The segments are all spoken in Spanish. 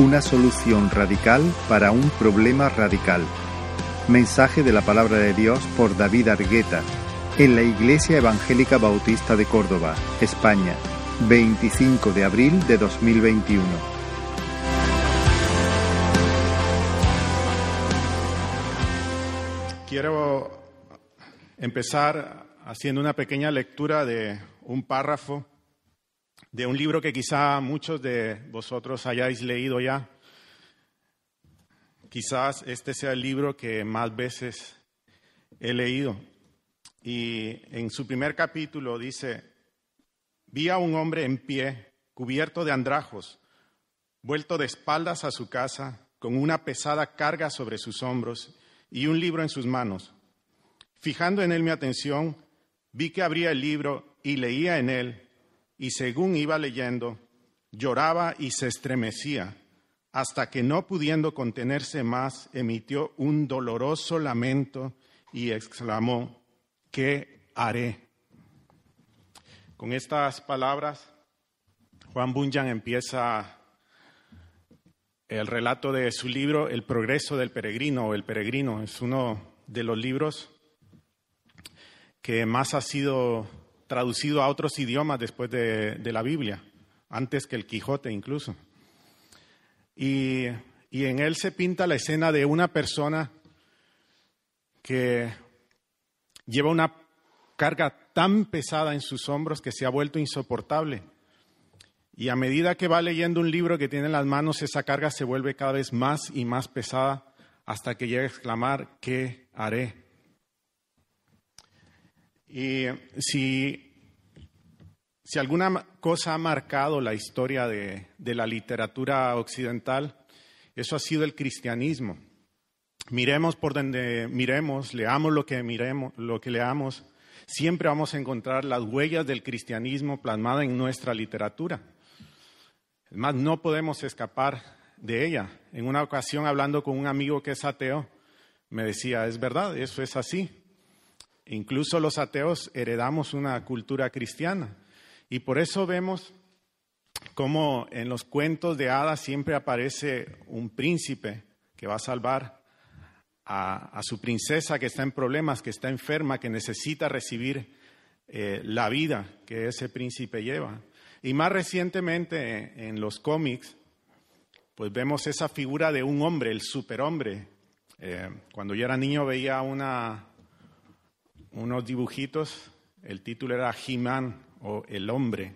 Una solución radical para un problema radical. Mensaje de la palabra de Dios por David Argueta en la Iglesia Evangélica Bautista de Córdoba, España, 25 de abril de 2021. Quiero empezar haciendo una pequeña lectura de un párrafo de un libro que quizá muchos de vosotros hayáis leído ya. Quizás este sea el libro que más veces he leído. Y en su primer capítulo dice, vi a un hombre en pie, cubierto de andrajos, vuelto de espaldas a su casa, con una pesada carga sobre sus hombros y un libro en sus manos. Fijando en él mi atención, vi que abría el libro y leía en él y según iba leyendo, lloraba y se estremecía, hasta que no pudiendo contenerse más, emitió un doloroso lamento y exclamó, ¿qué haré? Con estas palabras, Juan Bunyan empieza el relato de su libro El progreso del peregrino o El peregrino. Es uno de los libros que más ha sido traducido a otros idiomas después de, la Biblia, antes que el Quijote incluso. Y, y en él se pinta la escena de una persona que lleva una carga tan pesada en sus hombros que se ha vuelto insoportable. Y a medida que va leyendo un libro que tiene en las manos, esa carga se vuelve cada vez más y más pesada hasta que llega a exclamar, ¿qué haré? Y si, si alguna cosa ha marcado la historia de, de la literatura occidental, eso ha sido el cristianismo. Miremos por donde miremos, leamos lo que miremos, lo que leamos, siempre vamos a encontrar las huellas del cristianismo plasmadas en nuestra literatura. Es más, no podemos escapar de ella. En una ocasión, hablando con un amigo que es ateo, me decía, es verdad, eso es así. Incluso los ateos heredamos una cultura cristiana. Y por eso vemos cómo en los cuentos de hadas siempre aparece un príncipe que va a salvar a, su princesa que está en problemas, que está enferma, que necesita recibir eh, la vida que ese príncipe lleva. Y más recientemente en los cómics, pues vemos esa figura de un hombre, el superhombre. Eh, cuando yo era niño veía una, unos dibujitos, el título era He-Man o El Hombre.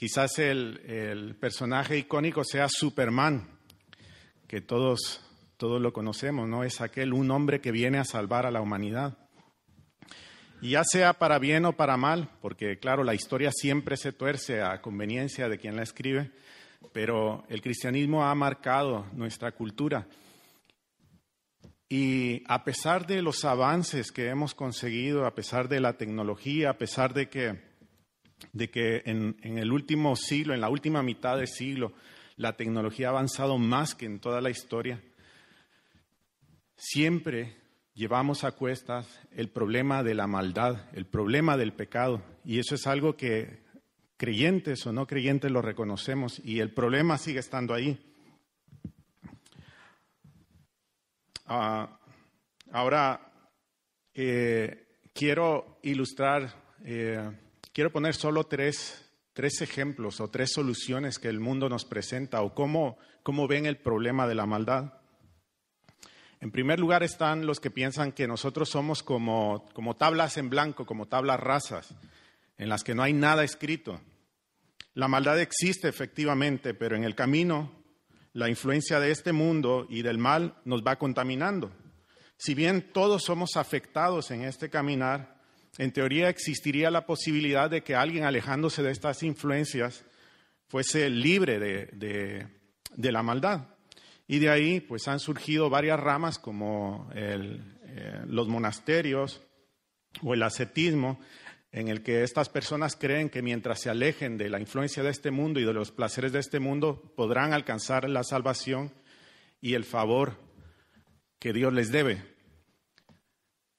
Quizás el, personaje icónico sea Superman, que todos, todos lo conocemos, ¿no? Es aquel, un hombre que viene a salvar a la humanidad. Y ya sea para bien o para mal, porque claro, la historia siempre se tuerce a conveniencia de quien la escribe, pero el cristianismo ha marcado nuestra cultura. Y a pesar de los avances que hemos conseguido, a pesar de la tecnología, a pesar de que, de que en, en, el último siglo, en la última mitad del siglo, la tecnología ha avanzado más que en toda la historia, siempre llevamos a cuestas el problema de la maldad, el problema del pecado. Y eso es algo que creyentes o no creyentes lo reconocemos y el problema sigue estando ahí. Ah, ahora, eh, quiero ilustrar, eh, quiero poner solo tres, tres, ejemplos o tres soluciones que el mundo nos presenta o cómo, cómo ven el problema de la maldad. En primer lugar están los que piensan que nosotros somos como, como tablas en blanco, como tablas rasas, en las que no hay nada escrito. La maldad existe efectivamente, pero en el camino la influencia de este mundo y del mal nos va contaminando. Si bien todos somos afectados en este caminar, en teoría existiría la posibilidad de que alguien alejándose de estas influencias fuese libre de, la maldad. Y de ahí pues han surgido varias ramas como eh, los monasterios o el ascetismo, en el que estas personas creen que mientras se alejen de la influencia de este mundo y de los placeres de este mundo, podrán alcanzar la salvación y el favor que Dios les debe.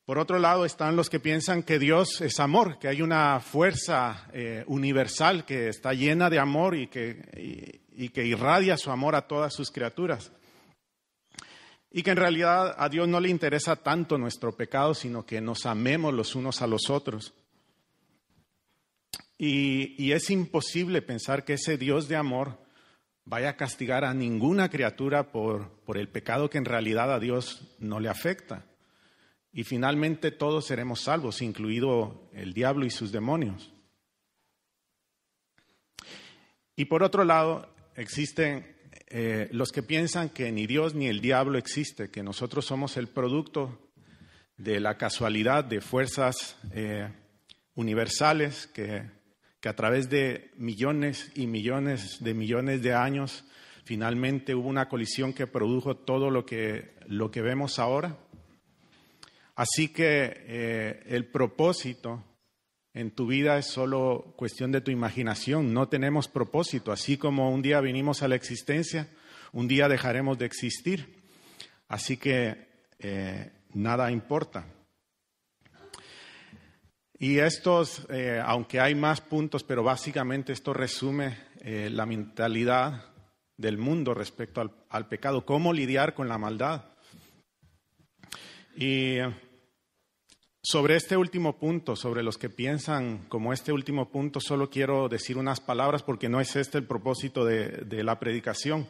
Por otro lado están los que piensan que Dios es amor, que hay una fuerza eh, universal que está llena de amor y que, y que irradia su amor a todas sus criaturas. Y que en realidad a Dios no le interesa tanto nuestro pecado, sino que nos amemos los unos a los otros. Y, es imposible pensar que ese Dios de amor vaya a castigar a ninguna criatura por, por el pecado que en realidad a Dios no le afecta. Y finalmente todos seremos salvos, incluido el diablo y sus demonios. Y por otro lado, existen eh, los que piensan que ni Dios ni el diablo existe, que nosotros somos el producto de la casualidad de fuerzas eh, universales que, que a través de millones y millones de millones de años finalmente hubo una colisión que produjo todo lo que, lo que vemos ahora. Así que eh, el propósito en tu vida es solo cuestión de tu imaginación, no tenemos propósito, así como un día vinimos a la existencia, un día dejaremos de existir, así que eh, nada importa. Y estos, eh, aunque hay más puntos, pero básicamente esto resume eh, la mentalidad del mundo respecto al, al, pecado, cómo lidiar con la maldad. Y sobre este último punto, sobre los que piensan como este último punto, solo quiero decir unas palabras porque no es este el propósito de, la predicación.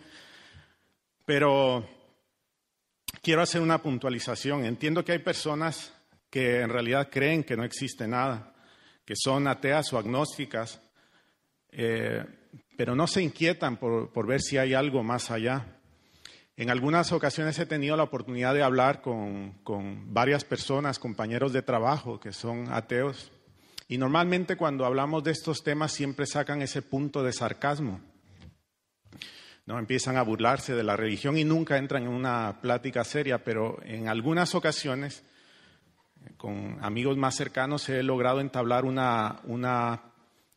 Pero quiero hacer una puntualización. Entiendo que hay personas que en realidad creen que no existe nada, que son ateas o agnósticas, eh, pero no se inquietan por ver si hay algo más allá. En algunas ocasiones he tenido la oportunidad de hablar con, varias personas, compañeros de trabajo que son ateos, y normalmente cuando hablamos de estos temas siempre sacan ese punto de sarcasmo. ¿no? Empiezan a burlarse de la religión y nunca entran en una plática seria, pero en algunas ocasiones, con amigos más cercanos, he logrado entablar una,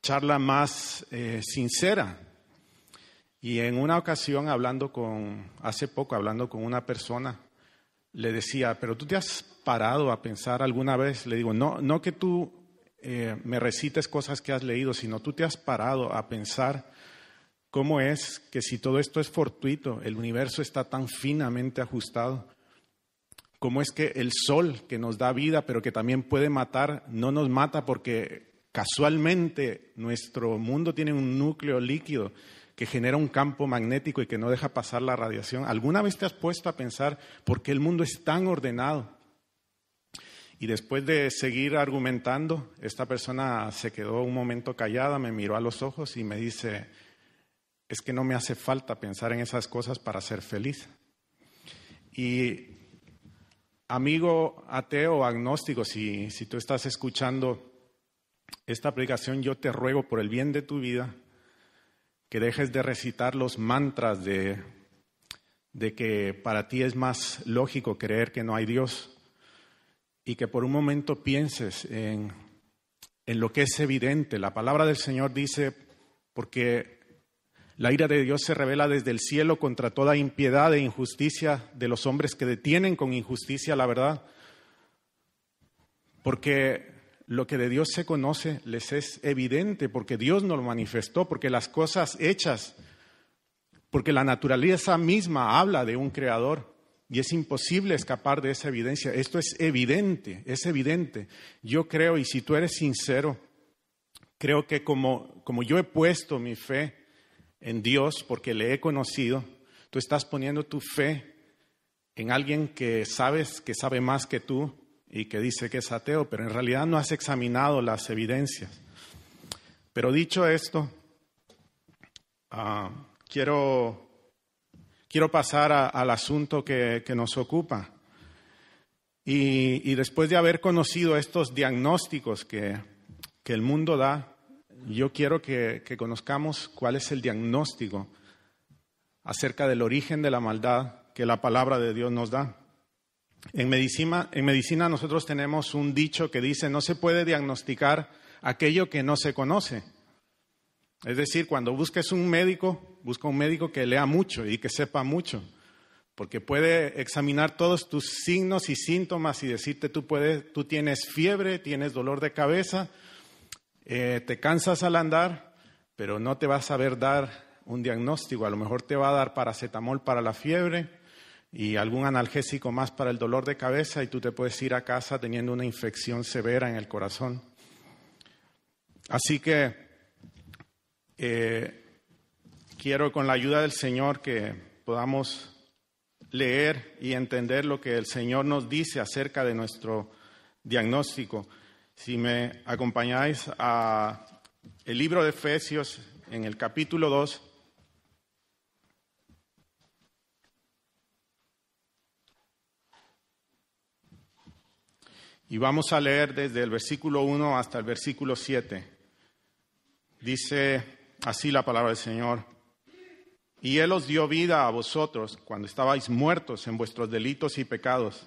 charla más eh, sincera. Y en una ocasión, hablando con, hace poco, hablando con una persona, le decía, pero tú te has parado a pensar alguna vez, le digo, no, no que tú eh, me recites cosas que has leído, sino tú te has parado a pensar cómo es que si todo esto es fortuito, el universo está tan finamente ajustado, cómo es que el sol que nos da vida, pero que también puede matar, no nos mata porque casualmente nuestro mundo tiene un núcleo líquido que genera un campo magnético y que no deja pasar la radiación. ¿Alguna vez te has puesto a pensar por qué el mundo es tan ordenado? Y después de seguir argumentando, esta persona se quedó un momento callada, me miró a los ojos y me dice, es que no me hace falta pensar en esas cosas para ser feliz. Y amigo ateo agnóstico, si, si tú estás escuchando esta predicación, yo te ruego por el bien de tu vida que dejes de recitar los mantras de, de que para ti es más lógico creer que no hay Dios y que por un momento pienses en, en lo que es evidente. La palabra del Señor dice, porque la ira de Dios se revela desde el cielo contra toda impiedad e injusticia de los hombres que detienen con injusticia la verdad. Porque lo que de Dios se conoce les es evidente porque Dios nos lo manifestó, porque las cosas hechas, porque la naturaleza misma habla de un creador y es imposible escapar de esa evidencia. Esto es evidente, es evidente. Yo creo, y si tú eres sincero, creo que como, como yo he puesto mi fe en Dios porque le he conocido, tú estás poniendo tu fe en alguien que sabes que sabe más que tú y que dice que es ateo, pero en realidad no has examinado las evidencias. Pero dicho esto, ah, quiero, quiero pasar al asunto que, nos ocupa. Y, después de haber conocido estos diagnósticos que, el mundo da, yo quiero que, conozcamos cuál es el diagnóstico acerca del origen de la maldad que la palabra de Dios nos da. En medicina, nosotros tenemos un dicho que dice, no se puede diagnosticar aquello que no se conoce. Es decir, cuando busques un médico, busca un médico que lea mucho y que sepa mucho, porque puede examinar todos tus signos y síntomas y decirte tú tienes fiebre, tienes dolor de cabeza, eh, te cansas al andar, pero no te va a saber dar un diagnóstico, a lo mejor te va a dar paracetamol para la fiebre y algún analgésico más para el dolor de cabeza y tú te puedes ir a casa teniendo una infección severa en el corazón. Así que eh, quiero con la ayuda del Señor que podamos leer y entender lo que el Señor nos dice acerca de nuestro diagnóstico. Si me acompañáis a el libro de Efesios en el capítulo 2. Y vamos a leer desde el versículo 1 hasta el versículo 7. Dice así la palabra del Señor. Y Él os dio vida a vosotros cuando estabais muertos en vuestros delitos y pecados,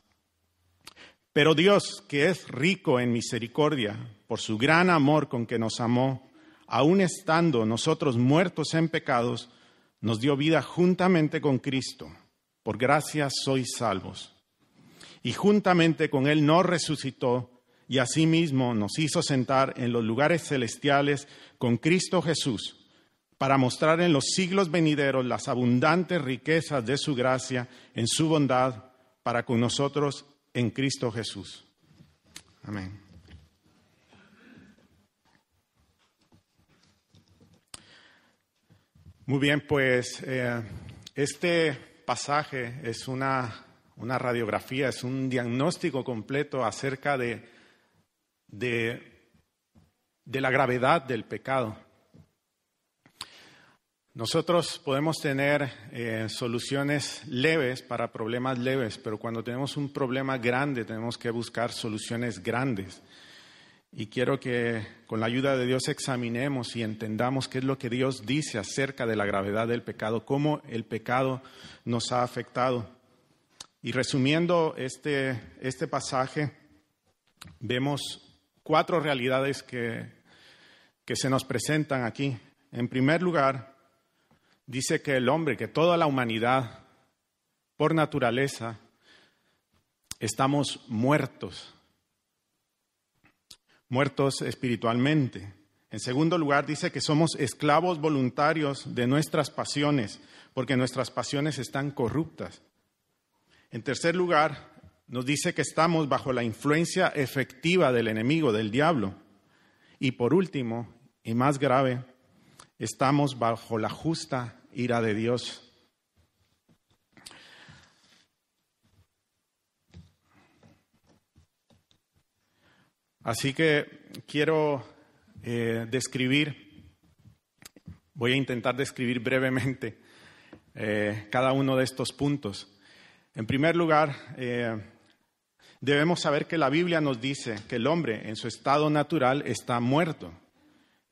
Pero Dios, que es rico en misericordia, por su gran amor con que nos amó, aun estando nosotros muertos en pecados, nos dio vida juntamente con Cristo. Por gracia sois salvos. Y juntamente con Él nos resucitó y asimismo nos hizo sentar en los lugares celestiales con Cristo Jesús para mostrar en los siglos venideros las abundantes riquezas de su gracia en su bondad para con nosotros en Cristo Jesús. Amén. Muy bien, pues eh, este pasaje es una, una, radiografía, es un diagnóstico completo acerca de, de, de la gravedad del pecado. Nosotros podemos tener eh, soluciones leves para problemas leves, pero cuando tenemos un problema grande tenemos que buscar soluciones grandes. Y quiero que con la ayuda de Dios examinemos y entendamos qué es lo que Dios dice acerca de la gravedad del pecado, cómo el pecado nos ha afectado. Y resumiendo este, este pasaje, vemos cuatro realidades que, que se nos presentan aquí. En primer lugar, dice que el hombre, que toda la humanidad, por naturaleza, estamos muertos, muertos espiritualmente. En segundo lugar, dice que somos esclavos voluntarios de nuestras pasiones, porque nuestras pasiones están corruptas. En tercer lugar, nos dice que estamos bajo la influencia efectiva del enemigo, del diablo. Y por último, y más grave, estamos bajo la justa ira de Dios. Así que quiero eh, describir, voy a intentar describir brevemente eh, cada uno de estos puntos. En primer lugar, eh, debemos saber que la Biblia nos dice que el hombre en su estado natural está muerto.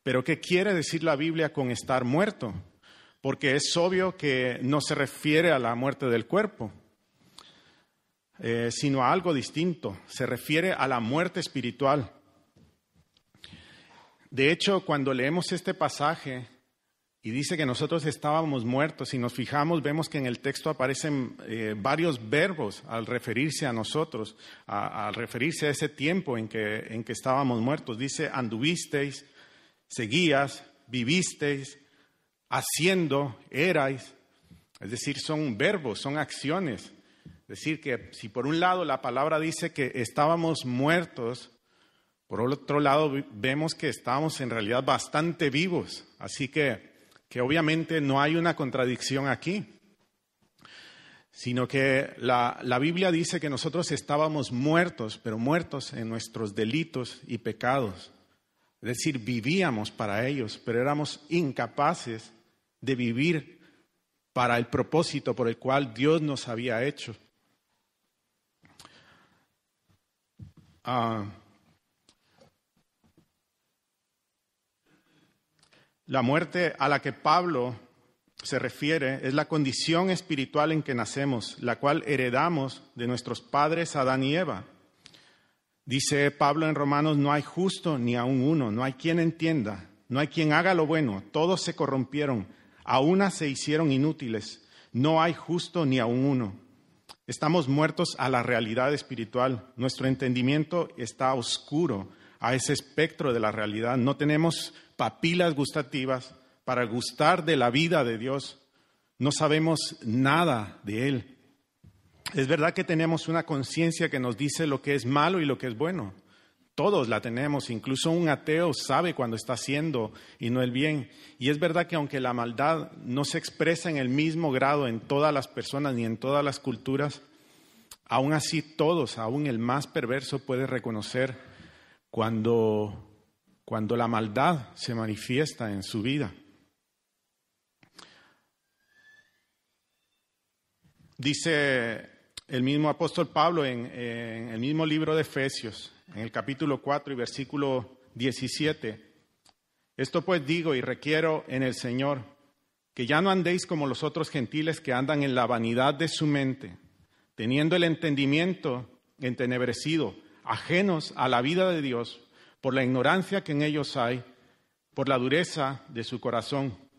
Pero ¿qué quiere decir la Biblia con estar muerto? Porque es obvio que no se refiere a la muerte del cuerpo, eh, sino a algo distinto, se refiere a la muerte espiritual. De hecho, cuando leemos este pasaje y dice que nosotros estábamos muertos, y nos fijamos, vemos que en el texto aparecen eh, varios verbos al referirse a nosotros, al referirse a ese tiempo en que, en que estábamos muertos. Dice, anduvisteis, seguías, vivisteis, haciendo, erais, es decir, son verbos, son acciones. Es decir, que si por un lado la palabra dice que estábamos muertos, por otro lado vemos que estábamos en realidad bastante vivos. Así que, que obviamente no hay una contradicción aquí, sino que la, la Biblia dice que nosotros estábamos muertos, pero muertos en nuestros delitos y pecados. Es decir, vivíamos para ellos, pero éramos incapaces de vivir para el propósito por el cual Dios nos había hecho. Ah, la muerte a la que Pablo se refiere es la condición espiritual en que nacemos, la cual heredamos de nuestros padres Adán y Eva. Dice Pablo en Romanos, no hay justo ni aun uno, no hay quien entienda, no hay quien haga lo bueno, todos se corrompieron, a una se hicieron inútiles, no hay justo ni aun uno. Estamos muertos a la realidad espiritual, nuestro entendimiento está oscuro a ese espectro de la realidad, no tenemos papilas gustativas, para gustar de la vida de Dios. No sabemos nada de Él. Es verdad que tenemos una conciencia que nos dice lo que es malo y lo que es bueno. Todos la tenemos, incluso un ateo sabe cuando está haciendo y no el bien. Y es verdad que aunque la maldad no se expresa en el mismo grado en todas las personas ni en todas las culturas, aún así todos, aún el más perverso puede reconocer cuando, cuando la maldad se manifiesta en su vida. Dice el mismo apóstol Pablo en, el mismo libro de Efesios, en el capítulo 4 y versículo 17. Esto pues digo y requiero en el Señor, que ya no andéis como los otros gentiles que andan en la vanidad de su mente, teniendo el entendimiento entenebrecido, ajenos a la vida de Dios, por la ignorancia que en ellos hay, por la dureza de su corazón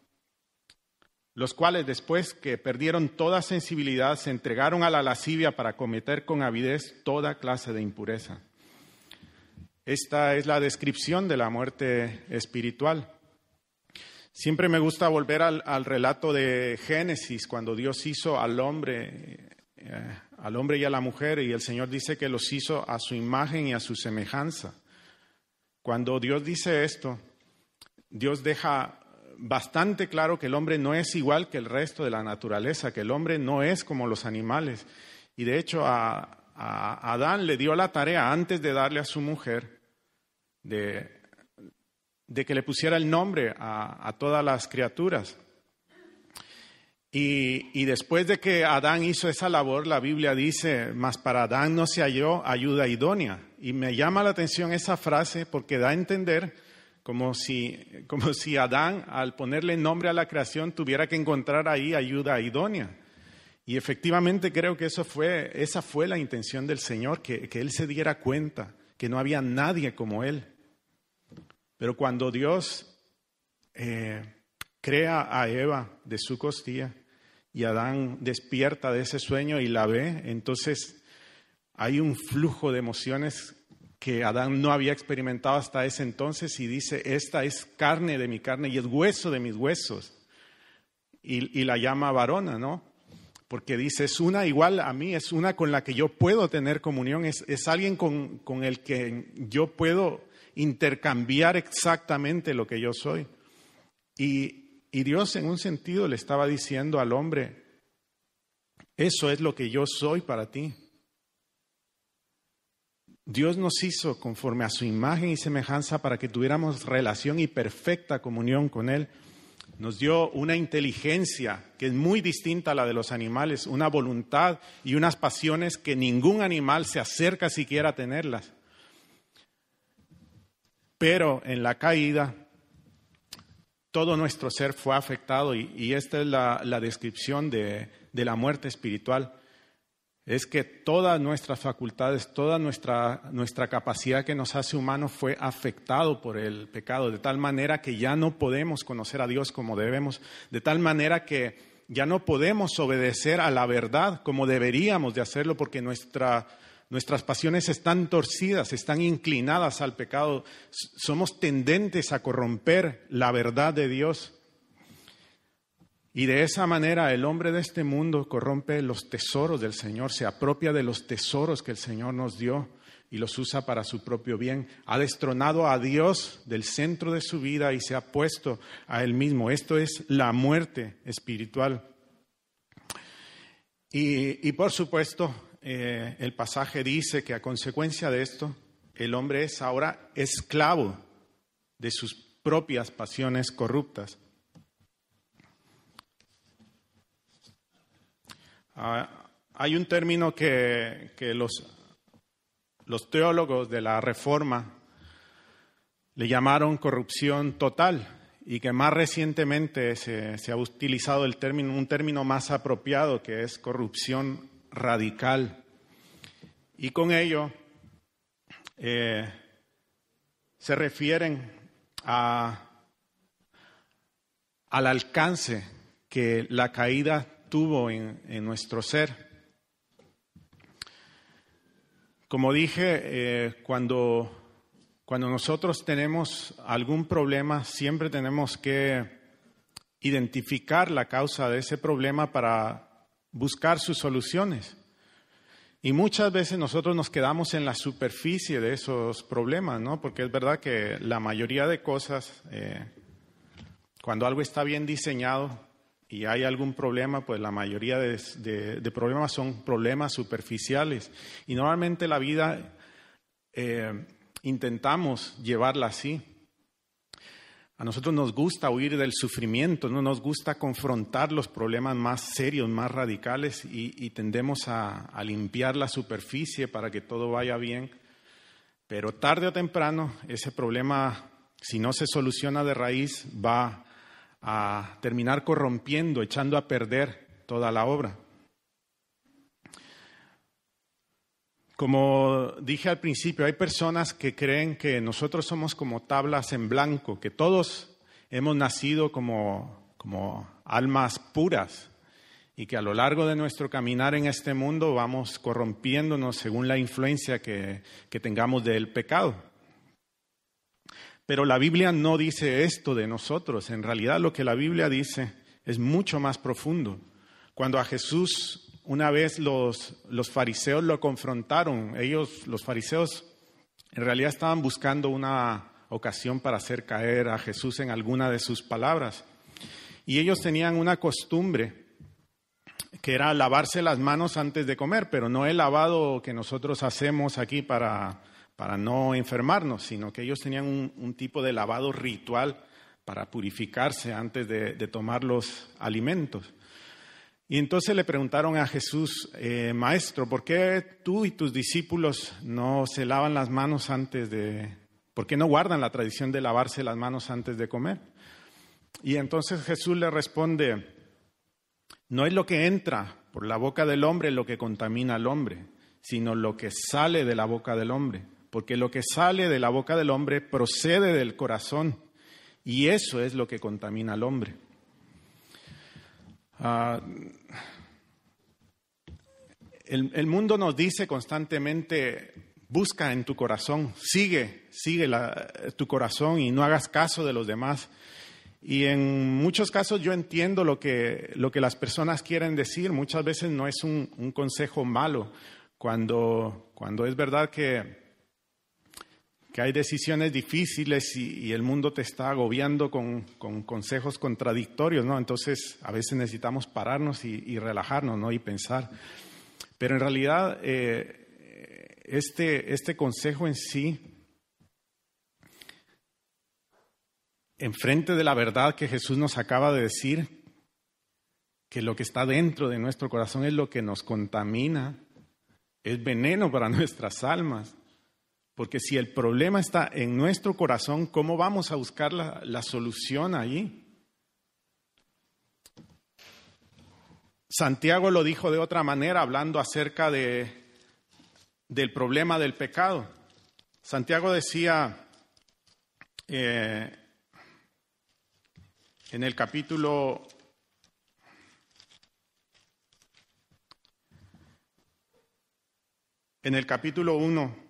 los cuales después que perdieron toda sensibilidad se entregaron a la lascivia para cometer con avidez toda clase de impureza. Esta es la descripción de la muerte espiritual. Siempre me gusta volver al, relato de Génesis, cuando Dios hizo al hombre, eh, al hombre y a la mujer, y el Señor dice que los hizo a su imagen y a su semejanza. Cuando Dios dice esto, Dios deja bastante claro que el hombre no es igual que el resto de la naturaleza, que el hombre no es como los animales. Y de hecho a, Adán le dio la tarea antes de darle a su mujer de, que le pusiera el nombre a, todas las criaturas. Y, después de que Adán hizo esa labor, la Biblia dice, mas para Adán no se halló ayuda idónea. Y me llama la atención esa frase porque da a entender como si, como si Adán, al ponerle nombre a la creación, tuviera que encontrar ahí ayuda idónea. Y efectivamente creo que eso fue, esa fue la intención del Señor, que, Él se diera cuenta que no había nadie como Él. Pero cuando Dios eh, crea a Eva de su costilla y Adán despierta de ese sueño y la ve, entonces hay un flujo de emociones que Adán no había experimentado hasta ese entonces y dice, esta es carne de mi carne y es hueso de mis huesos. Y, la llama varona, ¿no? Porque dice, es una igual a mí, es una con la que yo puedo tener comunión, es, alguien con, con el que yo puedo intercambiar exactamente lo que yo soy. Y, y Dios en un sentido le estaba diciendo al hombre, eso es lo que yo soy para ti. Dios nos hizo conforme a su imagen y semejanza para que tuviéramos relación y perfecta comunión con Él. Nos dio una inteligencia que es muy distinta a la de los animales, una voluntad y unas pasiones que ningún animal se acerca siquiera a tenerlas. Pero en la caída, todo nuestro ser fue afectado y, esta es la, descripción de la muerte espiritual es que todas nuestras facultades, toda nuestra, nuestra capacidad que nos hace humanos fue afectado por el pecado, de tal manera que ya no podemos conocer a Dios como debemos, de tal manera que ya no podemos obedecer a la verdad como deberíamos de hacerlo, porque nuestra, nuestras pasiones están torcidas, están inclinadas al pecado, somos tendentes a corromper la verdad de Dios. Y de esa manera el hombre de este mundo corrompe los tesoros del Señor, se apropia de los tesoros que el Señor nos dio y los usa para su propio bien. Ha destronado a Dios del centro de su vida y se ha puesto a Él mismo. Esto es la muerte espiritual. Y, por supuesto, eh, el pasaje dice que a consecuencia de esto, el hombre es ahora esclavo de sus propias pasiones corruptas. Ah, hay un término que, los, teólogos de la Reforma le llamaron corrupción total y que más recientemente se, ha utilizado el término, un término más apropiado que es corrupción radical. Y con ello eh, se refieren a, al alcance que la caída tuvo en, nuestro ser. Como dije, eh, cuando cuando nosotros tenemos algún problema, siempre tenemos que identificar la causa de ese problema para buscar sus soluciones. Y muchas veces nosotros nos quedamos en la superficie de esos problemas, ¿no? Porque es verdad que la mayoría de cosas, eh, cuando algo está bien diseñado y hay algún problema, pues la mayoría de, problemas son problemas superficiales. Y normalmente la vida eh, intentamos llevarla así. A nosotros nos gusta huir del sufrimiento, no nos gusta confrontar los problemas más serios, más radicales y, tendemos a, a, limpiar la superficie para que todo vaya bien. Pero tarde o temprano ese problema, si no se soluciona de raíz, va a terminar corrompiendo, echando a perder toda la obra. Como dije al principio, hay personas que creen que nosotros somos como tablas en blanco, que todos hemos nacido como, como almas puras y que a lo largo de nuestro caminar en este mundo vamos corrompiéndonos según la influencia que, que tengamos del pecado. Pero la Biblia no dice esto de nosotros. En realidad lo que la Biblia dice es mucho más profundo. Cuando a Jesús una vez los, los fariseos lo confrontaron. Ellos, los fariseos, en realidad estaban buscando una ocasión para hacer caer a Jesús en alguna de sus palabras. Y ellos tenían una costumbre que era lavarse las manos antes de comer, pero no el lavado que nosotros hacemos aquí para, para no enfermarnos, sino que ellos tenían un, tipo de lavado ritual para purificarse antes de tomar los alimentos. Y entonces le preguntaron a Jesús, eh, Maestro, ¿por qué tú y tus discípulos no se lavan las manos antes de, por qué no guardan la tradición de lavarse las manos antes de comer? Y entonces Jesús le responde, no es lo que entra por la boca del hombre lo que contamina al hombre, sino lo que sale de la boca del hombre, porque lo que sale de la boca del hombre procede del corazón, y eso es lo que contamina al hombre. Ah, el, mundo nos dice constantemente, busca en tu corazón, sigue, sigue tu corazón y no hagas caso de los demás. Y en muchos casos yo entiendo lo que, lo que las personas quieren decir. Muchas veces no es un, un consejo malo. Cuando, cuando es verdad que que hay decisiones difíciles y, el mundo te está agobiando con, consejos contradictorios, ¿no? Entonces, a veces necesitamos pararnos y, relajarnos, ¿no? Y pensar. Pero en realidad, eh, este, este consejo en sí, enfrente de la verdad que Jesús nos acaba de decir, que lo que está dentro de nuestro corazón es lo que nos contamina, es veneno para nuestras almas. Porque si el problema está en nuestro corazón, ¿cómo vamos a buscar la, solución allí? Santiago lo dijo de otra manera, hablando acerca de, del problema del pecado. Santiago decía eh, en el capítulo en el capítulo 1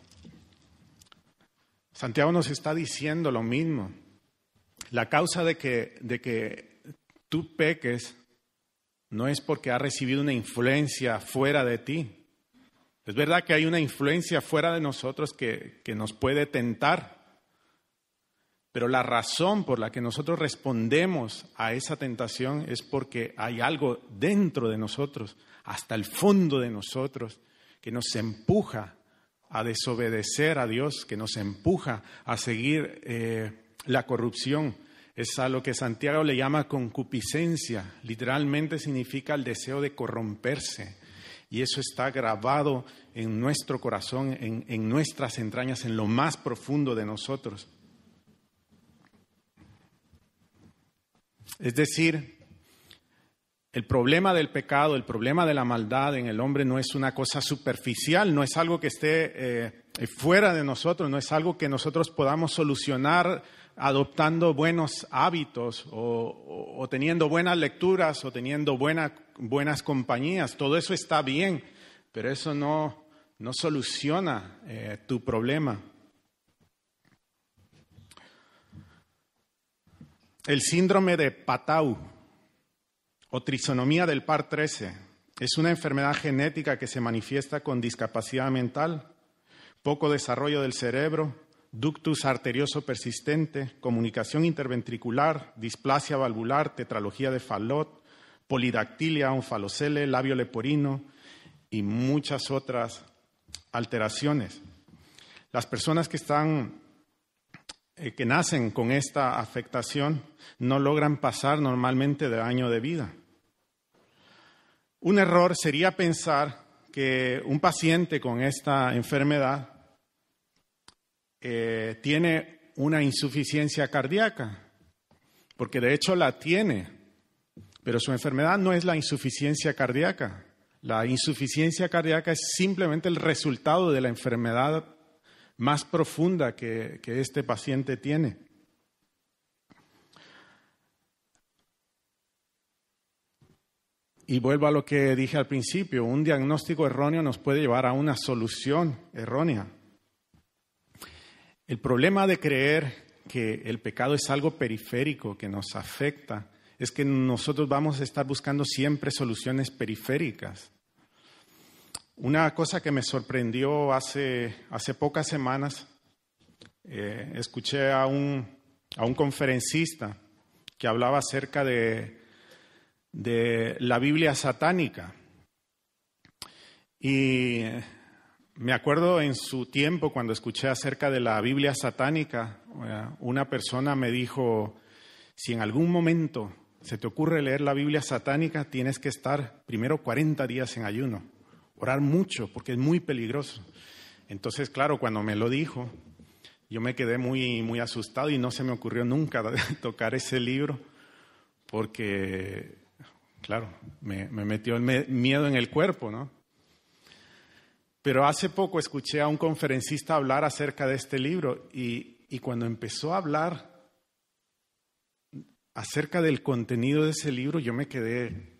Santiago nos está diciendo lo mismo. La causa de que, de que tú peques no es porque has recibido una influencia fuera de ti. Es verdad que hay una influencia fuera de nosotros que, que nos puede tentar, Pero la razón por la que nosotros respondemos a esa tentación es porque hay algo dentro de nosotros, hasta el fondo de nosotros, que nos empuja a desobedecer a Dios, que nos empuja a seguir eh, la corrupción. Es a lo que Santiago le llama concupiscencia. Literalmente significa el deseo de corromperse. Y eso está grabado en nuestro corazón, en, en nuestras entrañas, en lo más profundo de nosotros. Es decir, el problema del pecado, el problema de la maldad en el hombre no es una cosa superficial, no es algo que esté eh, fuera de nosotros, no es algo que nosotros podamos solucionar adoptando buenos hábitos o, teniendo buenas lecturas o teniendo buenas compañías. Todo eso está bien, pero eso no, no soluciona eh, tu problema. El síndrome de Patau o trisonomía del par 13 es una enfermedad genética que se manifiesta con discapacidad mental, poco desarrollo del cerebro, ductus arterioso persistente, comunicación interventricular, displasia valvular, tetralogía de Fallot, polidactilia, onfalocele, labio leporino y muchas otras alteraciones. Las personas que están eh, que nacen con esta afectación no logran pasar normalmente de año de vida. Un error sería pensar que un paciente con esta enfermedad eh, tiene una insuficiencia cardíaca, porque de hecho la tiene, pero su enfermedad no es la insuficiencia cardíaca. La insuficiencia cardíaca es simplemente el resultado de la enfermedad más profunda que, este paciente tiene. Y vuelvo a lo que dije al principio, un diagnóstico erróneo nos puede llevar a una solución errónea. El problema de creer que el pecado es algo periférico que nos afecta es que nosotros vamos a estar buscando siempre soluciones periféricas. Una cosa que me sorprendió hace, hace pocas semanas, eh, escuché a un, a un conferencista que hablaba acerca de, de la Biblia satánica. Y me acuerdo en su tiempo, cuando escuché acerca de la Biblia satánica, eh, una persona me dijo, si en algún momento se te ocurre leer la Biblia satánica, tienes que estar primero 40 días en ayuno orar mucho porque es muy peligroso. Entonces, claro, cuando me lo dijo, yo me quedé muy, muy asustado y no se me ocurrió nunca tocar ese libro porque, claro, me, metió miedo en el cuerpo, ¿no? Pero hace poco escuché a un conferencista hablar acerca de este libro y, y cuando empezó a hablar acerca del contenido de ese libro, yo me quedé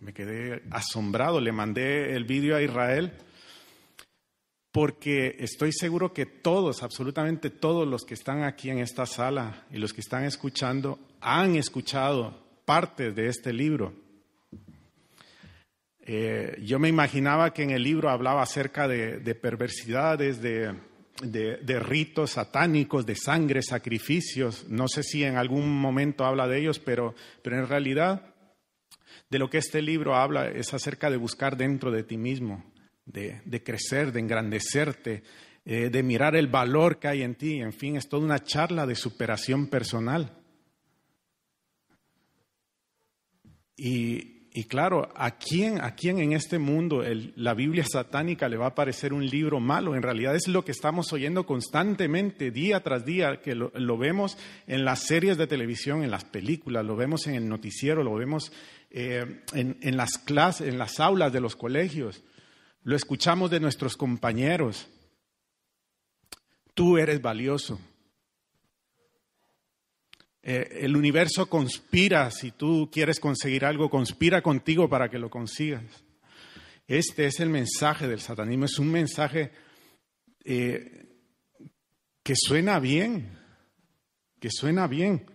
me quedé asombrado, le mandé el vídeo a Israel porque estoy seguro que todos, absolutamente todos los que están aquí en esta sala y los que están escuchando han escuchado parte de este libro. Eh, yo me imaginaba que en el libro hablaba acerca de, perversidades, de, ritos satánicos, de sangre, sacrificios. No sé si en algún momento habla de ellos, pero, pero en realidad de lo que este libro habla es acerca de buscar dentro de ti mismo, de, crecer, de engrandecerte, eh, de mirar el valor que hay en ti. En fin, es toda una charla de superación personal. Y, claro, ¿a quién, ¿a quién en este mundo la Biblia satánica le va a parecer un libro malo? En realidad es lo que estamos oyendo constantemente, día tras día, que lo, lo vemos en las series de televisión, en las películas, lo vemos en el noticiero, lo vemos eh, en, las clases, en las aulas de los colegios, lo escuchamos de nuestros compañeros. Tú eres valioso. Eh, el universo conspira, si tú quieres conseguir algo, conspira contigo para que lo consigas. Este es el mensaje del satanismo, es un mensaje eh, que suena bien, que suena bien,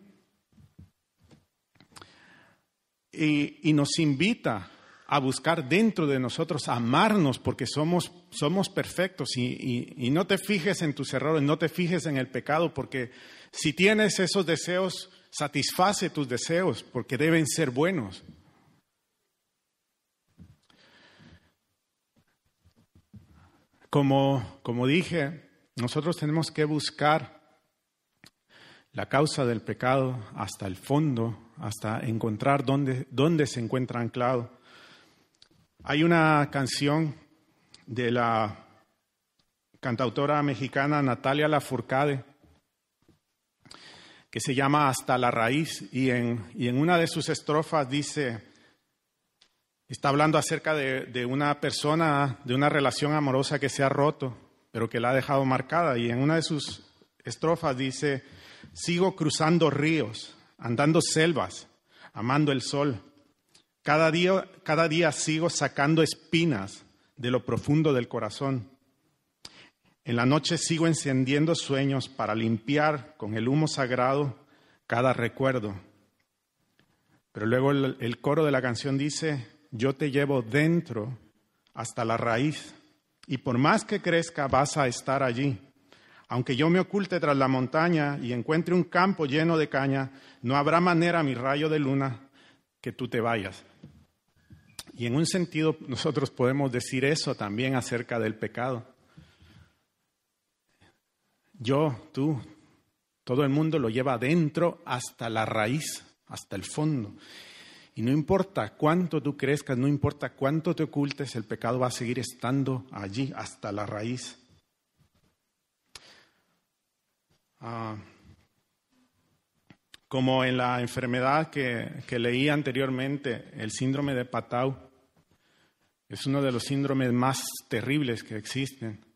y, nos invita a buscar dentro de nosotros, amarnos porque somos, somos perfectos y, no te fijes en tus errores, no te fijes en el pecado porque Si tienes esos deseos, satisface tus deseos porque deben ser buenos. Como, como dije, nosotros tenemos que buscar la causa del pecado hasta el fondo, hasta encontrar dónde, dónde se encuentra anclado. Hay una canción de la cantautora mexicana Natalia Lafourcade que se llama Hasta la raíz y en, y en una de sus estrofas dice, Está hablando acerca de, una persona, de una relación amorosa que se ha roto, pero que la ha dejado marcada. Y en una de sus estrofas dice, sigo cruzando ríos, andando selvas, amando el sol. Cada día, cada día sigo sacando espinas de lo profundo del corazón. En la noche sigo encendiendo sueños para limpiar con el humo sagrado cada recuerdo. Pero luego el coro de la canción dice, yo te llevo dentro hasta la raíz y por más que crezca vas a estar allí. Aunque yo me oculte tras la montaña y encuentre un campo lleno de caña, no habrá manera, mi rayo de luna, que tú te vayas. Y en un sentido nosotros podemos decir eso también acerca del pecado. Yo, tú, todo el mundo lo lleva adentro hasta la raíz, hasta el fondo. Y no importa cuánto tú crezcas, no importa cuánto te ocultes, el pecado va a seguir estando allí hasta la raíz. Ah, como en la enfermedad que, que leí anteriormente, el síndrome de Patau, es uno de los síndromes más terribles que existen.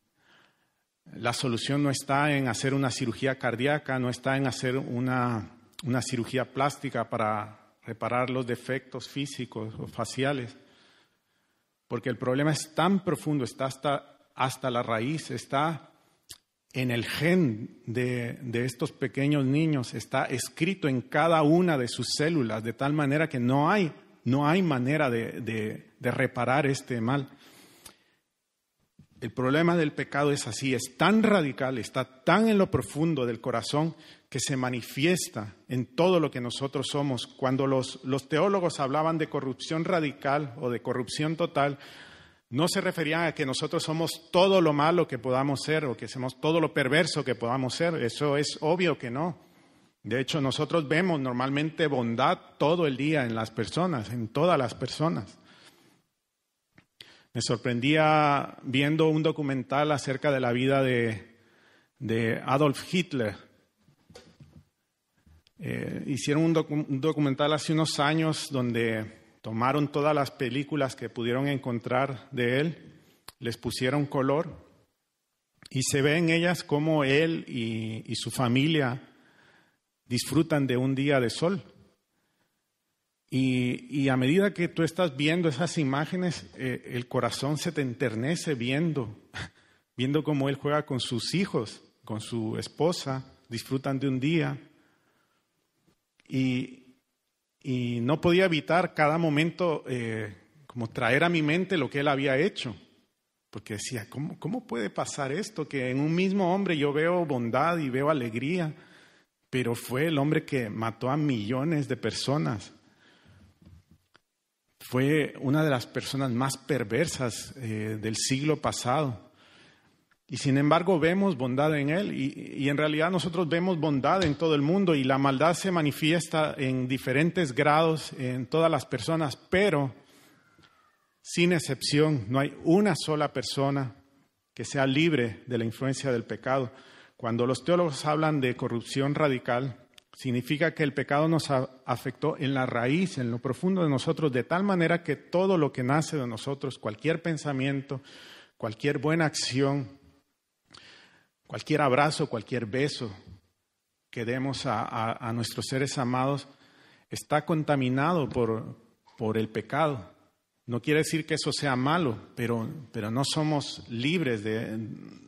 La solución no está en hacer una cirugía cardíaca, no está en hacer una, una cirugía plástica para reparar los defectos físicos o faciales, porque el problema es tan profundo, está hasta, hasta la raíz, está en el gen de, estos pequeños niños, está escrito en cada una de sus células, de tal manera que no hay, no hay manera de, de reparar este mal. El problema del pecado es así, es tan radical, está tan en lo profundo del corazón que se manifiesta en todo lo que nosotros somos. Cuando los, los, teólogos hablaban de corrupción radical o de corrupción total, no se referían a que nosotros somos todo lo malo que podamos ser o que somos todo lo perverso que podamos ser. Eso es obvio que no. De hecho, nosotros vemos normalmente bondad todo el día en las personas, en todas las personas. Me sorprendía viendo un documental acerca de la vida de, Adolf Hitler eh, hicieron un, documental hace unos años donde tomaron todas las películas que pudieron encontrar de él, les pusieron color y se ve en ellas cómo él y, su familia disfrutan de un día de sol. Y, a medida que tú estás viendo esas imágenes, eh, el corazón se te enternece viendo, viendo cómo él juega con sus hijos, con su esposa, disfrutan de un día. Y, no podía evitar cada momento eh, como traer a mi mente lo que él había hecho. Porque decía, ¿cómo, ¿cómo puede pasar esto? Que en un mismo hombre yo veo bondad y veo alegría, pero fue el hombre que mató a millones de personas. Fue una de las personas más perversas eh, del siglo pasado. Y sin embargo vemos bondad en Él y, en realidad nosotros vemos bondad en todo el mundo y la maldad se manifiesta en diferentes grados en todas las personas, pero sin excepción no hay una sola persona que sea libre de la influencia del pecado. Cuando los teólogos hablan de corrupción radical, significa que el pecado nos afectó en la raíz, en lo profundo de nosotros, de tal manera que todo lo que nace de nosotros, cualquier pensamiento, cualquier buena acción, Cualquier abrazo, cualquier beso que demos a, nuestros seres amados está contaminado por, por, el pecado. No quiere decir que eso sea malo, pero, pero no somos libres de,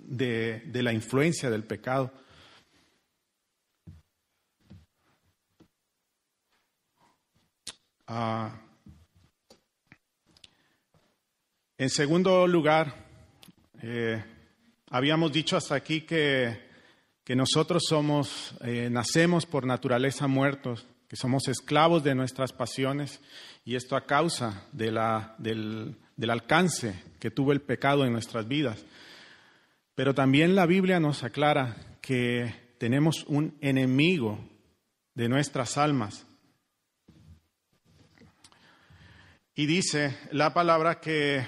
de, la influencia del pecado. Ah, en segundo lugar, eh, Habíamos dicho hasta aquí que, que nosotros somos, eh, nacemos por naturaleza muertos, que somos esclavos de nuestras pasiones y esto a causa del, del alcance que tuvo el pecado en nuestras vidas. Pero también la Biblia nos aclara que tenemos un enemigo de nuestras almas. Y dice la palabra que,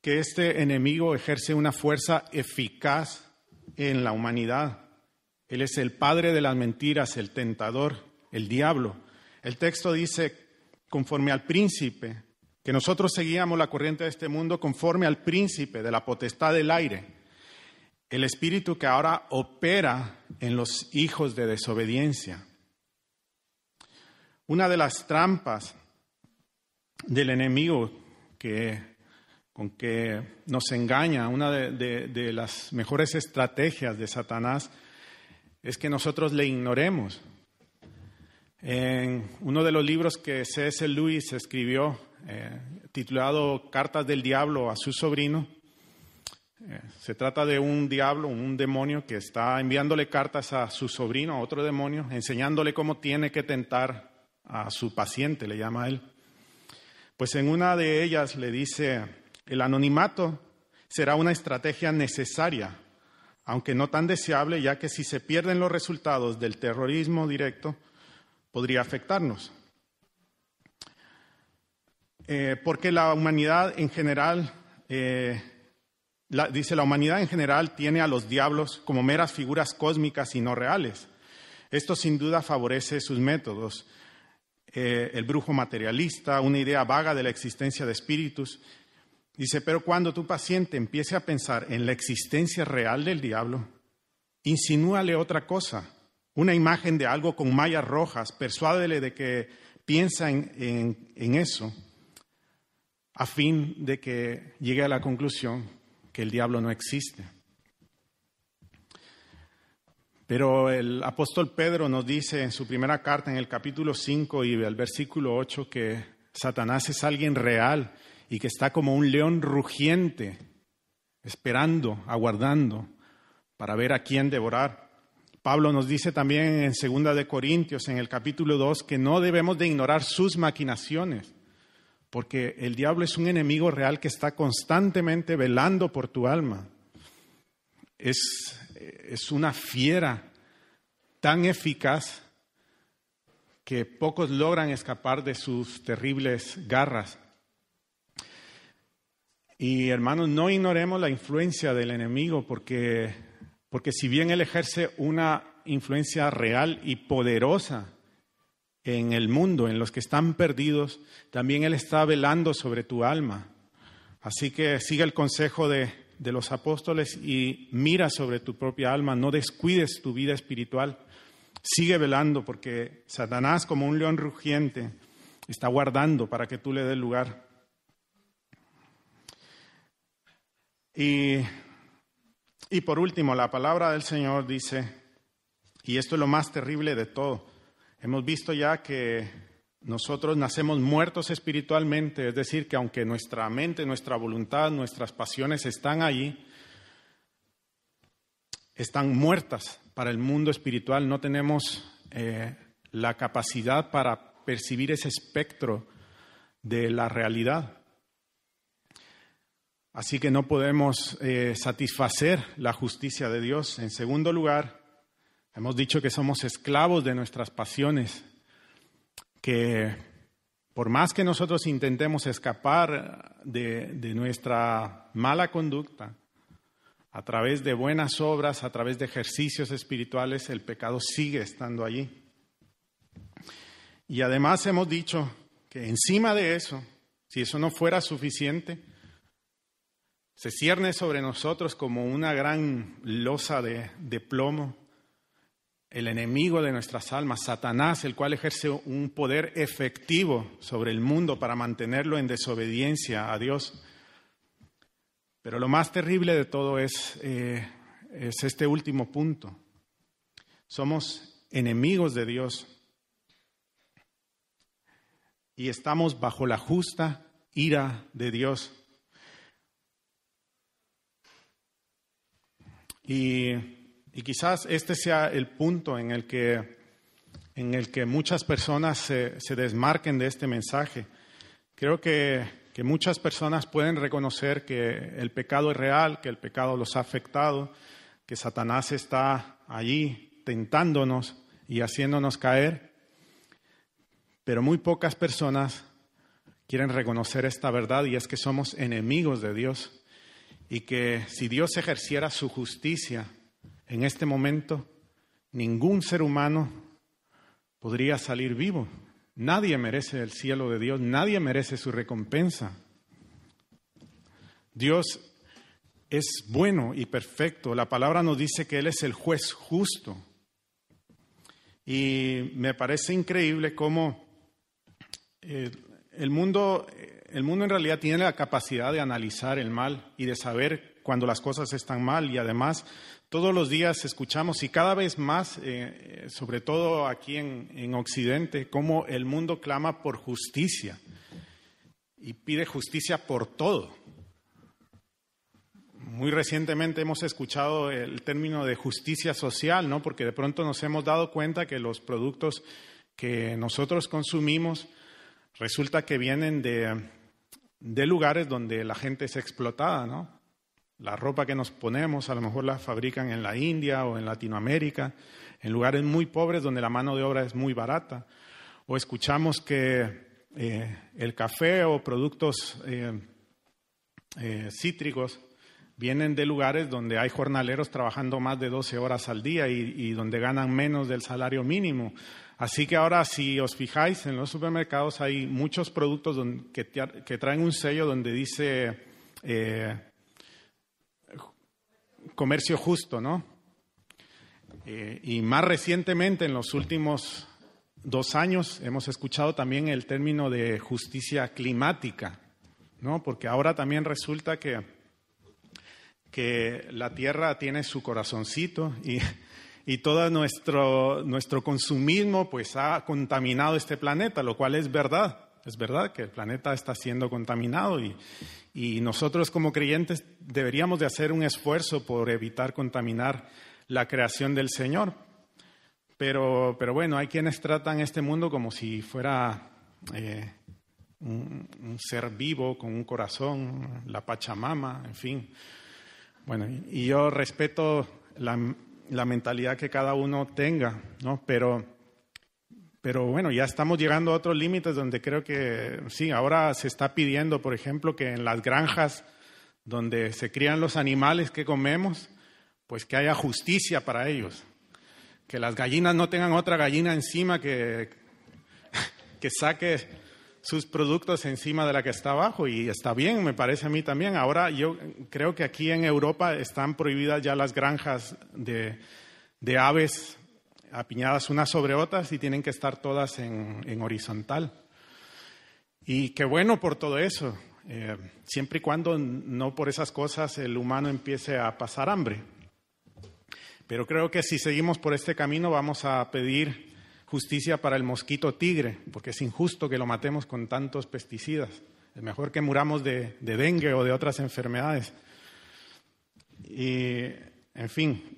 que este enemigo ejerce una fuerza eficaz en la humanidad. Él es el padre de las mentiras, el tentador, el diablo. El texto dice, conforme al príncipe, que nosotros seguíamos la corriente de este mundo conforme al príncipe de la potestad del aire, el espíritu que ahora opera en los hijos de desobediencia. Una de las trampas del enemigo que, con que nos engaña, una de, las mejores estrategias de Satanás, es que nosotros le ignoremos. En uno de los libros que C.S. Lewis escribió, eh, titulado Cartas del Diablo a su sobrino, eh, se trata de un diablo, un demonio que está enviándole cartas a su sobrino, a otro demonio, enseñándole cómo tiene que tentar a su paciente, le llama él. Pues en una de ellas le dice, el anonimato será una estrategia necesaria, aunque no tan deseable, ya que si se pierden los resultados del terrorismo directo, podría afectarnos. Eh, porque la humanidad en general, eh, dice, la humanidad en general tiene a los diablos como meras figuras cósmicas y no reales. Esto sin duda favorece sus métodos. Eh, el brujo materialista, una idea vaga de la existencia de espíritus. Dice, pero cuando tu paciente empiece a pensar en la existencia real del diablo, insinúale otra cosa una imagen de algo con mallas rojas, persuádele de que piensa en, eso, a fin de que llegue a la conclusión que el diablo no existe. Pero el apóstol Pedro nos dice en su primera carta, en el capítulo 5 y el versículo 8, que Satanás es alguien real y que está como un león rugiente, esperando, aguardando, para ver a quién devorar. Pablo nos dice también en Segunda de Corintios, en el capítulo 2, que no debemos de ignorar sus maquinaciones, porque el diablo es un enemigo real que está constantemente velando por tu alma. Es, es una fiera tan eficaz que pocos logran escapar de sus terribles garras. Y hermanos, no ignoremos la influencia del enemigo porque porque si bien Él ejerce una influencia real y poderosa en el mundo, en los que están perdidos, también Él está velando sobre tu alma. Así que sigue el consejo de, de los apóstoles y mira sobre tu propia alma, no descuides tu vida espiritual. Sigue velando porque Satanás, como un león rugiente, está guardando para que tú le des lugar. Y y por último, la palabra del Señor dice, y esto es lo más terrible de todo, hemos visto ya que nosotros nacemos muertos espiritualmente, es decir, que aunque nuestra mente, nuestra voluntad, nuestras pasiones están allí, están muertas para el mundo espiritual, no tenemos eh, la capacidad para percibir ese espectro de la realidad. Así que no podemos eh, satisfacer la justicia de Dios. En segundo lugar, hemos dicho que somos esclavos de nuestras pasiones, que por más que nosotros intentemos escapar de, de nuestra mala conducta, a través de buenas obras, a través de ejercicios espirituales, el pecado sigue estando allí. Y además hemos dicho que encima de eso, si eso no fuera suficiente, se cierne sobre nosotros como una gran losa de, plomo, el enemigo de nuestras almas, Satanás, el cual ejerce un poder efectivo sobre el mundo para mantenerlo en desobediencia a Dios. Pero lo más terrible de todo es, eh, es este último punto. Somos enemigos de Dios y estamos bajo la justa ira de Dios. Y, y quizás este sea el punto en el que, en el que muchas personas se, desmarquen de este mensaje. Creo que, que muchas personas pueden reconocer que el pecado es real, que el pecado los ha afectado, que Satanás está allí tentándonos y haciéndonos caer, pero muy pocas personas quieren reconocer esta verdad y es que somos enemigos de Dios y que si Dios ejerciera su justicia en este momento, ningún ser humano podría salir vivo. Nadie merece el cielo de Dios, nadie merece su recompensa. Dios es bueno y perfecto. La palabra nos dice que Él es el juez justo. Y me parece increíble cómo eh, el, mundo, el mundo en realidad tiene la capacidad de analizar el mal y de saber cuando las cosas están mal y además todos los días escuchamos y cada vez más, eh, sobre todo aquí en, en Occidente, cómo el mundo clama por justicia y pide justicia por todo. Muy recientemente hemos escuchado el término de justicia social, ¿no? Porque de pronto nos hemos dado cuenta que los productos que nosotros consumimos resulta que vienen de lugares donde la gente es explotada, ¿no? La ropa que nos ponemos a lo mejor la fabrican en la India o en Latinoamérica, en lugares muy pobres donde la mano de obra es muy barata. O escuchamos que eh, el café o productos eh, eh, cítricos vienen de lugares donde hay jornaleros trabajando más de 12 horas al día y, donde ganan menos del salario mínimo. Así que ahora, si os fijáis, en los supermercados hay muchos productos que, traen un sello donde dice comercio justo, ¿no? Eh, y más recientemente, en los últimos dos años, hemos escuchado también el término de justicia climática, ¿no? Porque ahora también resulta que, que la Tierra tiene su corazoncito y, y todo nuestro, nuestro consumismo pues ha contaminado este planeta, lo cual es verdad. Es verdad que el planeta está siendo contaminado y, nosotros como creyentes deberíamos de hacer un esfuerzo por evitar contaminar la creación del Señor. Pero, pero bueno, hay quienes tratan este mundo como si fuera eh, un, ser vivo con un corazón, la Pachamama, en fin. Bueno, y yo respeto la, la mentalidad que cada uno tenga, ¿no? Pero pero bueno, ya estamos llegando a otros límites donde creo que sí, ahora se está pidiendo, por ejemplo, que en las granjas donde se crían los animales que comemos, pues que haya justicia para ellos. Que las gallinas no tengan otra gallina encima que, que saque sus productos encima de la que está abajo. Y está bien, me parece a mí también. Ahora yo creo que aquí en Europa están prohibidas ya las granjas de, de aves apiñadas unas sobre otras y tienen que estar todas en, horizontal. Y qué bueno por todo eso, eh, siempre y cuando no por esas cosas el humano empiece a pasar hambre. Pero creo que si seguimos por este camino vamos a pedir justicia para el mosquito tigre, porque es injusto que lo matemos con tantos pesticidas. Es mejor que muramos de, de dengue o de otras enfermedades. Y, en fin,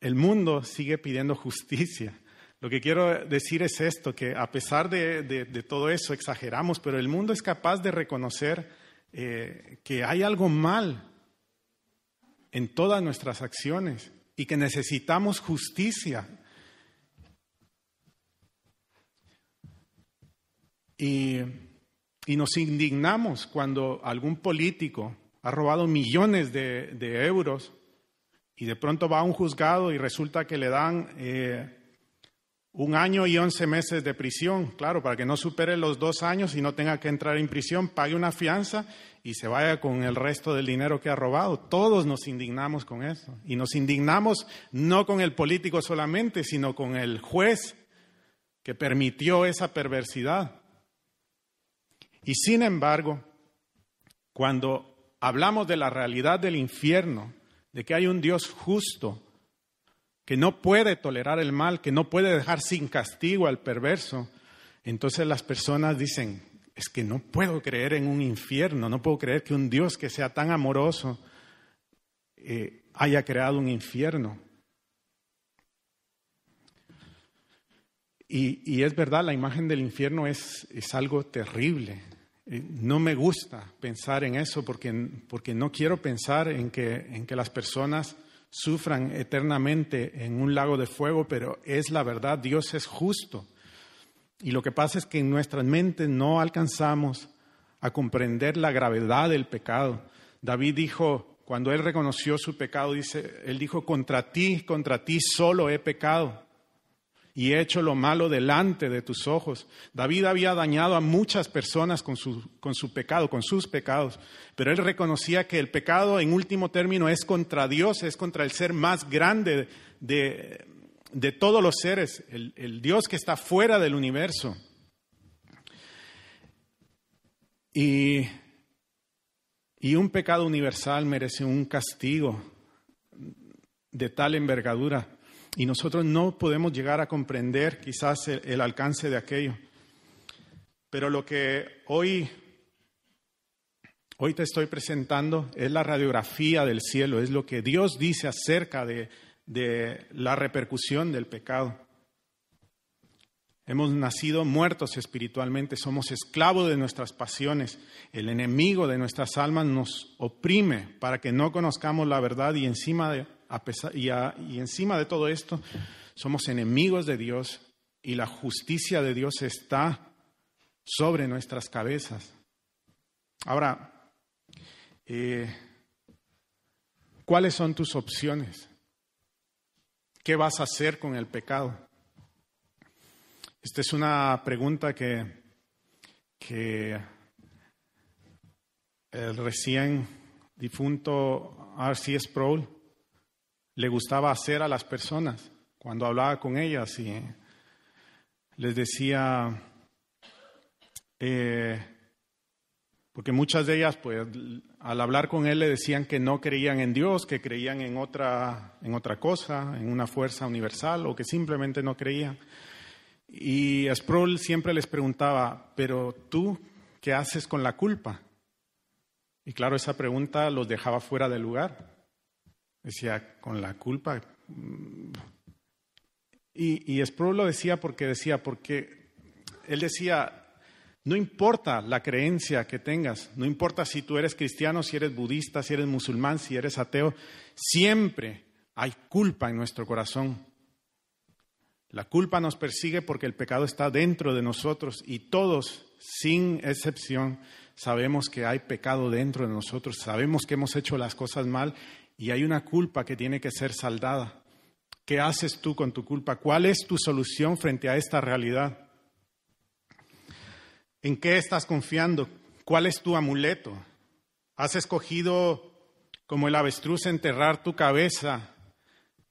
el mundo sigue pidiendo justicia. Lo que quiero decir es esto, que a pesar de, todo eso exageramos, pero el mundo es capaz de reconocer eh, que hay algo mal en todas nuestras acciones y que necesitamos justicia. Y, nos indignamos cuando algún político ha robado millones de euros y de pronto va a un juzgado y resulta que le dan eh, un año y once meses de prisión, claro, para que no supere los dos años y no tenga que entrar en prisión, pague una fianza y se vaya con el resto del dinero que ha robado. Todos nos indignamos con eso. Y nos indignamos no con el político solamente, sino con el juez que permitió esa perversidad. Y sin embargo, cuando hablamos de la realidad del infierno, de que hay un Dios justo que no puede tolerar el mal, que no puede dejar sin castigo al perverso, entonces las personas dicen, es que no puedo creer en un infierno, no puedo creer que un Dios que sea tan amoroso eh, haya creado un infierno. Y, es verdad, la imagen del infierno es, es algo terrible. Eh, no me gusta pensar en eso porque, porque no quiero pensar en que, en que las personas sufran eternamente en un lago de fuego, pero es la verdad, Dios es justo. Y lo que pasa es que en nuestras mentes no alcanzamos a comprender la gravedad del pecado. David dijo, cuando él reconoció su pecado, dice, él dijo, contra ti, contra ti solo he pecado y he hecho lo malo delante de tus ojos. David había dañado a muchas personas con su, con su pecado, con sus pecados, pero él reconocía que el pecado en último término es contra Dios, es contra el ser más grande de, de todos los seres, el, Dios que está fuera del universo. Y, y un pecado universal merece un castigo de tal envergadura. Y nosotros no podemos llegar a comprender quizás el, alcance de aquello. Pero lo que hoy, hoy te estoy presentando es la radiografía del cielo, es lo que Dios dice acerca de, de la repercusión del pecado. Hemos nacido muertos espiritualmente, somos esclavos de nuestras pasiones. El enemigo de nuestras almas nos oprime para que no conozcamos la verdad y encima de, y, encima de todo esto somos enemigos de Dios y la justicia de Dios está sobre nuestras cabezas. Ahora, eh, ¿cuáles son tus opciones? ¿Qué vas a hacer con el pecado? Esta es una pregunta que, que el recién difunto R.C. Sproul le gustaba hacer a las personas cuando hablaba con ellas y les decía, eh, porque muchas de ellas, pues, al hablar con él le decían que no creían en Dios, que creían en otra, en otra cosa, en una fuerza universal, o que simplemente no creían. Y Sproul siempre les preguntaba, pero tú, ¿qué haces con la culpa? Y claro, esa pregunta los dejaba fuera del lugar. Decía, con la culpa. Y, y Sproul lo decía porque decía, porque él decía, no importa la creencia que tengas, no importa si tú eres cristiano, si eres budista, si eres musulmán, si eres ateo, siempre hay culpa en nuestro corazón. La culpa nos persigue porque el pecado está dentro de nosotros y todos, sin excepción, sabemos que hay pecado dentro de nosotros, sabemos que hemos hecho las cosas mal y hay una culpa que tiene que ser saldada. ¿Qué haces tú con tu culpa? ¿Cuál es tu solución frente a esta realidad? ¿En qué estás confiando? ¿Cuál es tu amuleto? ¿Has escogido como el avestruz enterrar tu cabeza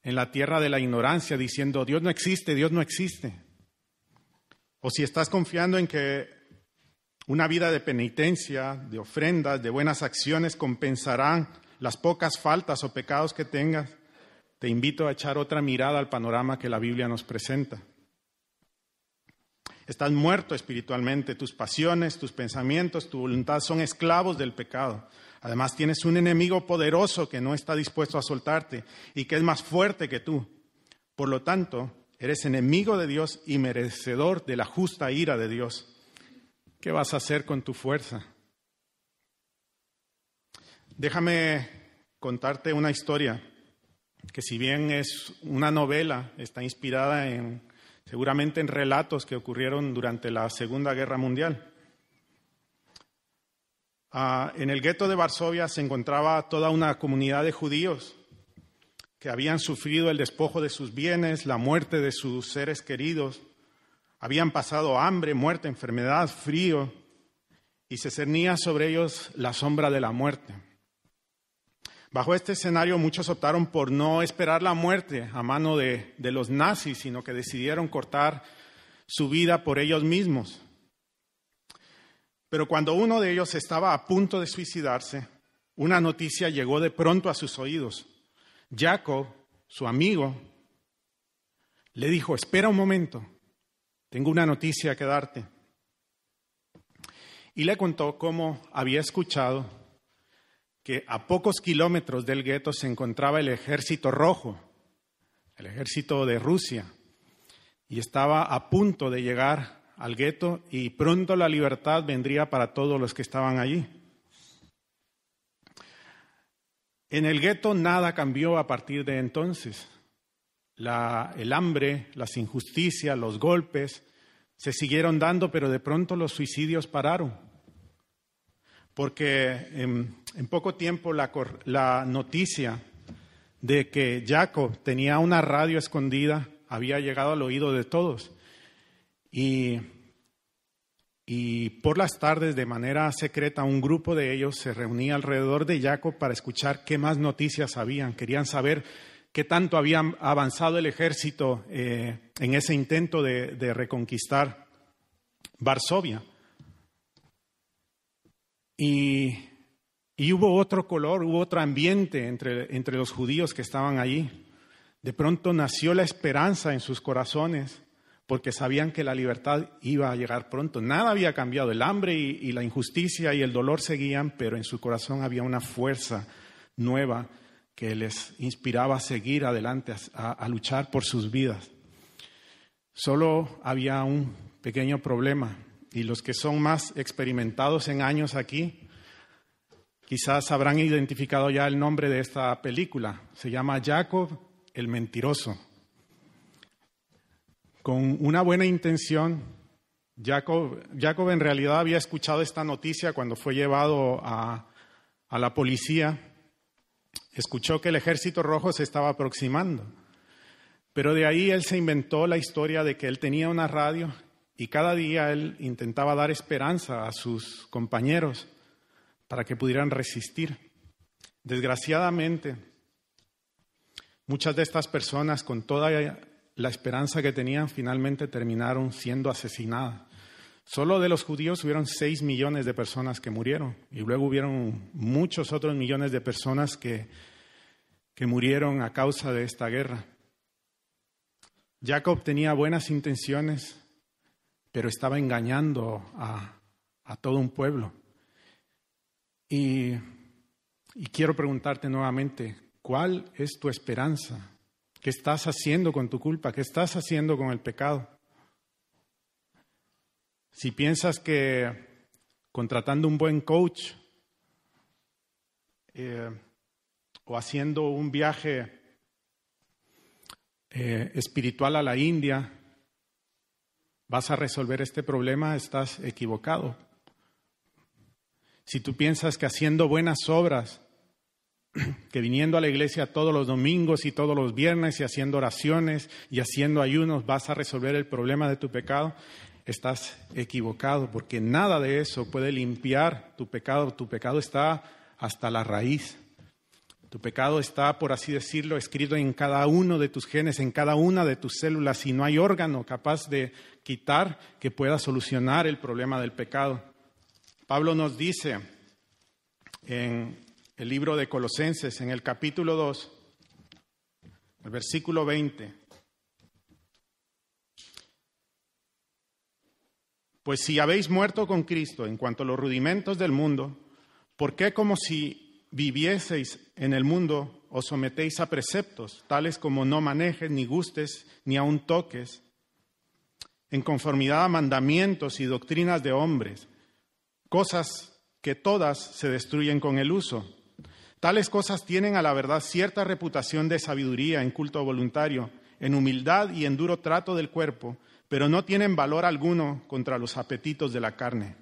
en la tierra de la ignorancia diciendo, Dios no existe, Dios no existe? O si estás confiando en que una vida de penitencia, de ofrendas, de buenas acciones compensarán las pocas faltas o pecados que tengas, te invito a echar otra mirada al panorama que la Biblia nos presenta. Estás muerto espiritualmente, tus pasiones, tus pensamientos, tu voluntad son esclavos del pecado. Además tienes un enemigo poderoso que no está dispuesto a soltarte y que es más fuerte que tú. Por lo tanto, eres enemigo de Dios y merecedor de la justa ira de Dios. ¿Qué vas a hacer con tu fuerza? Déjame contarte una historia que si bien es una novela, está inspirada en seguramente en relatos que ocurrieron durante la Segunda Guerra Mundial. Ah, en el gueto de Varsovia se encontraba toda una comunidad de judíos que habían sufrido el despojo de sus bienes, la muerte de sus seres queridos, habían pasado hambre, muerte, enfermedad, frío, y se cernía sobre ellos la sombra de la muerte. Bajo este escenario muchos optaron por no esperar la muerte a mano de, los nazis, sino que decidieron cortar su vida por ellos mismos. Pero cuando uno de ellos estaba a punto de suicidarse, una noticia llegó de pronto a sus oídos. Jacob, su amigo, le dijo, espera un momento, tengo una noticia que darte. Y le contó cómo había escuchado que a pocos kilómetros del gueto se encontraba el ejército rojo, el ejército de Rusia, y estaba a punto de llegar al gueto y pronto la libertad vendría para todos los que estaban allí. En el gueto nada cambió a partir de entonces. el hambre, las injusticias, los golpes se siguieron dando, pero de pronto los suicidios pararon. Porque en, poco tiempo la, noticia de que Jacob tenía una radio escondida había llegado al oído de todos. Y, y por las tardes, de manera secreta, un grupo de ellos se reunía alrededor de Jacob para escuchar qué más noticias habían. Querían saber qué tanto había avanzado el ejército eh, en ese intento de reconquistar Varsovia. Y, hubo otro color, hubo otro ambiente entre, entre los judíos que estaban allí. De pronto nació la esperanza en sus corazones porque sabían que la libertad iba a llegar pronto. Nada había cambiado, el hambre y, la injusticia y el dolor seguían, pero en su corazón había una fuerza nueva que les inspiraba a seguir adelante, a, luchar por sus vidas. Solo había un pequeño problema y los que son más experimentados en años aquí, quizás habrán identificado ya el nombre de esta película. Se llama Jacob el mentiroso. Con una buena intención, Jacob, en realidad había escuchado esta noticia cuando fue llevado a la policía. Escuchó que el ejército rojo se estaba aproximando. Pero de ahí él se inventó la historia de que él tenía una radio y cada día él intentaba dar esperanza a sus compañeros para que pudieran resistir. Desgraciadamente, Muchas de estas personas, con toda la esperanza que tenían, finalmente terminaron siendo asesinadas. Solo de los judíos hubieron seis millones de personas que murieron y luego hubieron muchos otros millones de personas que, que murieron a causa de esta guerra. Jacob tenía buenas intenciones, pero estaba engañando a, a todo un pueblo. Y, y quiero preguntarte nuevamente, ¿Cuál es tu esperanza? ¿Qué estás haciendo con tu culpa? ¿Qué estás haciendo con el pecado? Si piensas que contratando un buen coach eh, o haciendo un viaje eh, espiritual a la India vas a resolver este problema, estás equivocado. Si tú piensas que haciendo buenas obras que viniendo a la iglesia todos los domingos y todos los viernes y haciendo oraciones y haciendo ayunos vas a resolver el problema de tu pecado, estás equivocado, porque nada de eso puede limpiar tu pecado. Tu pecado está hasta la raíz. Tu pecado está, por así decirlo, escrito en cada uno de tus genes, en cada una de tus células, y no hay órgano capaz de quitar que pueda solucionar el problema del pecado. Pablo nos dice en el libro de Colosenses, en el capítulo 2, el versículo 20. Pues si habéis muerto con Cristo en cuanto a los rudimentos del mundo, ¿por qué como si vivieseis en el mundo os sometéis a preceptos, tales como no manejes, ni gustes, ni aun toques, en conformidad a mandamientos y doctrinas de hombres, cosas que todas se destruyen con el uso? Tales cosas tienen a la verdad cierta reputación de sabiduría en culto voluntario, en humildad y en duro trato del cuerpo, pero no tienen valor alguno contra los apetitos de la carne.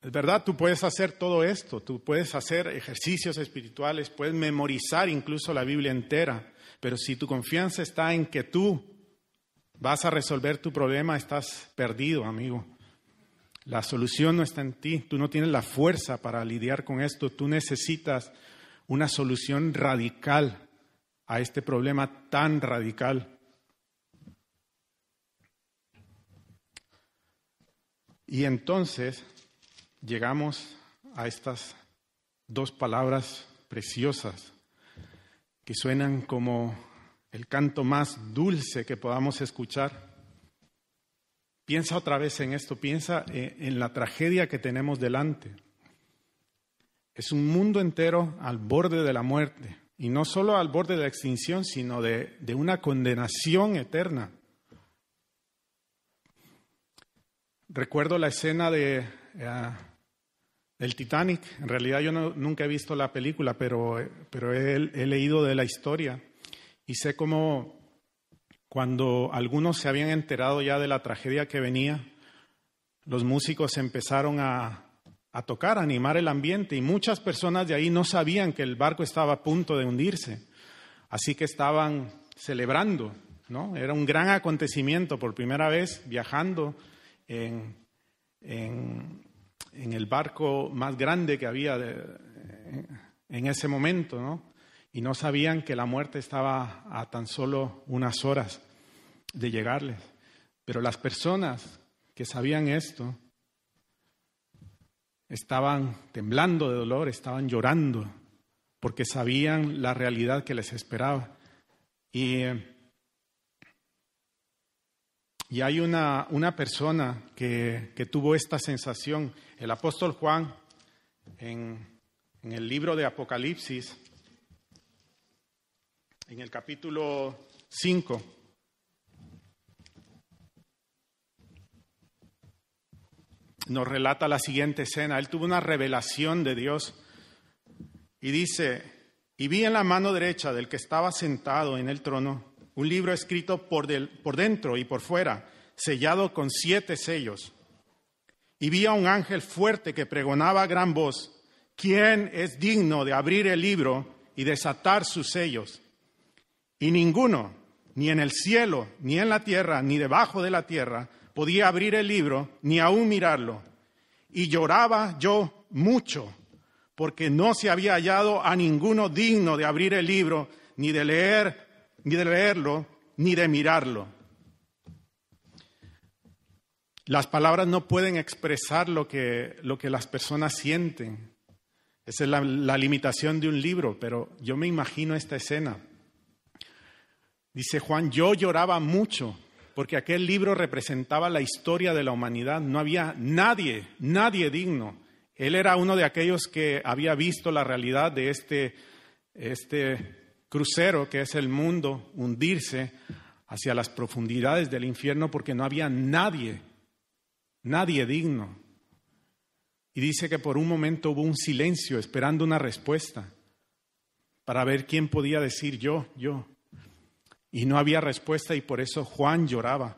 Es verdad, tú puedes hacer todo esto, tú puedes hacer ejercicios espirituales, puedes memorizar incluso la Biblia entera, pero si tu confianza está en que tú vas a resolver tu problema, estás perdido, amigo. La solución no está en ti, tú no tienes la fuerza para lidiar con esto, tú necesitas una solución radical a este problema tan radical. Y entonces llegamos a estas dos palabras preciosas que suenan como el canto más dulce que podamos escuchar. Piensa otra vez en esto, piensa en la tragedia que tenemos delante. es un mundo entero al borde de la muerte. Y no solo al borde de la extinción, sino de, de una condenación eterna. Recuerdo la escena de, eh, del Titanic. En realidad yo nunca he visto la película, pero, pero he, leído de la historia y sé cómo cuando algunos se habían enterado ya de la tragedia que venía, los músicos empezaron a, tocar, a animar el ambiente y muchas personas de ahí no sabían que el barco estaba a punto de hundirse. Así que estaban celebrando, ¿no? Era un gran acontecimiento por primera vez viajando en el barco más grande que había en ese momento, ¿no? Y no sabían que la muerte estaba a tan solo unas horas de llegarles. Pero las personas que sabían esto estaban temblando de dolor, estaban llorando, porque sabían la realidad que les esperaba. Y, hay una, una persona que, que tuvo esta sensación el apóstol Juan, en, el libro de Apocalipsis, en el capítulo 5, nos relata la siguiente escena. Él tuvo una revelación de Dios y dice, y vi en la mano derecha del que estaba sentado en el trono un libro escrito por, dentro y por fuera, sellado con siete sellos. Y vi a un ángel fuerte que pregonaba a gran voz, ¿quién es digno de abrir el libro y desatar sus sellos? Y ninguno, ni en el cielo, ni en la tierra, ni debajo de la tierra, podía abrir el libro, ni aún mirarlo. Y lloraba yo mucho, porque no se había hallado a ninguno digno de abrir el libro, ni de leer, ni de leerlo, ni de mirarlo. Las palabras no pueden expresar lo que, lo que las personas sienten. Esa es la, la limitación de un libro, pero yo me imagino esta escena. Dice Juan, yo lloraba mucho porque aquel libro representaba la historia de la humanidad. No había nadie, nadie digno. Él era uno de aquellos que había visto la realidad de este, este crucero que es el mundo hundirse hacia las profundidades del infierno porque no había nadie nadie digno. Y dice que por un momento hubo un silencio esperando una respuesta para ver quién podía decir yo, yo. Y no había respuesta y por eso Juan lloraba.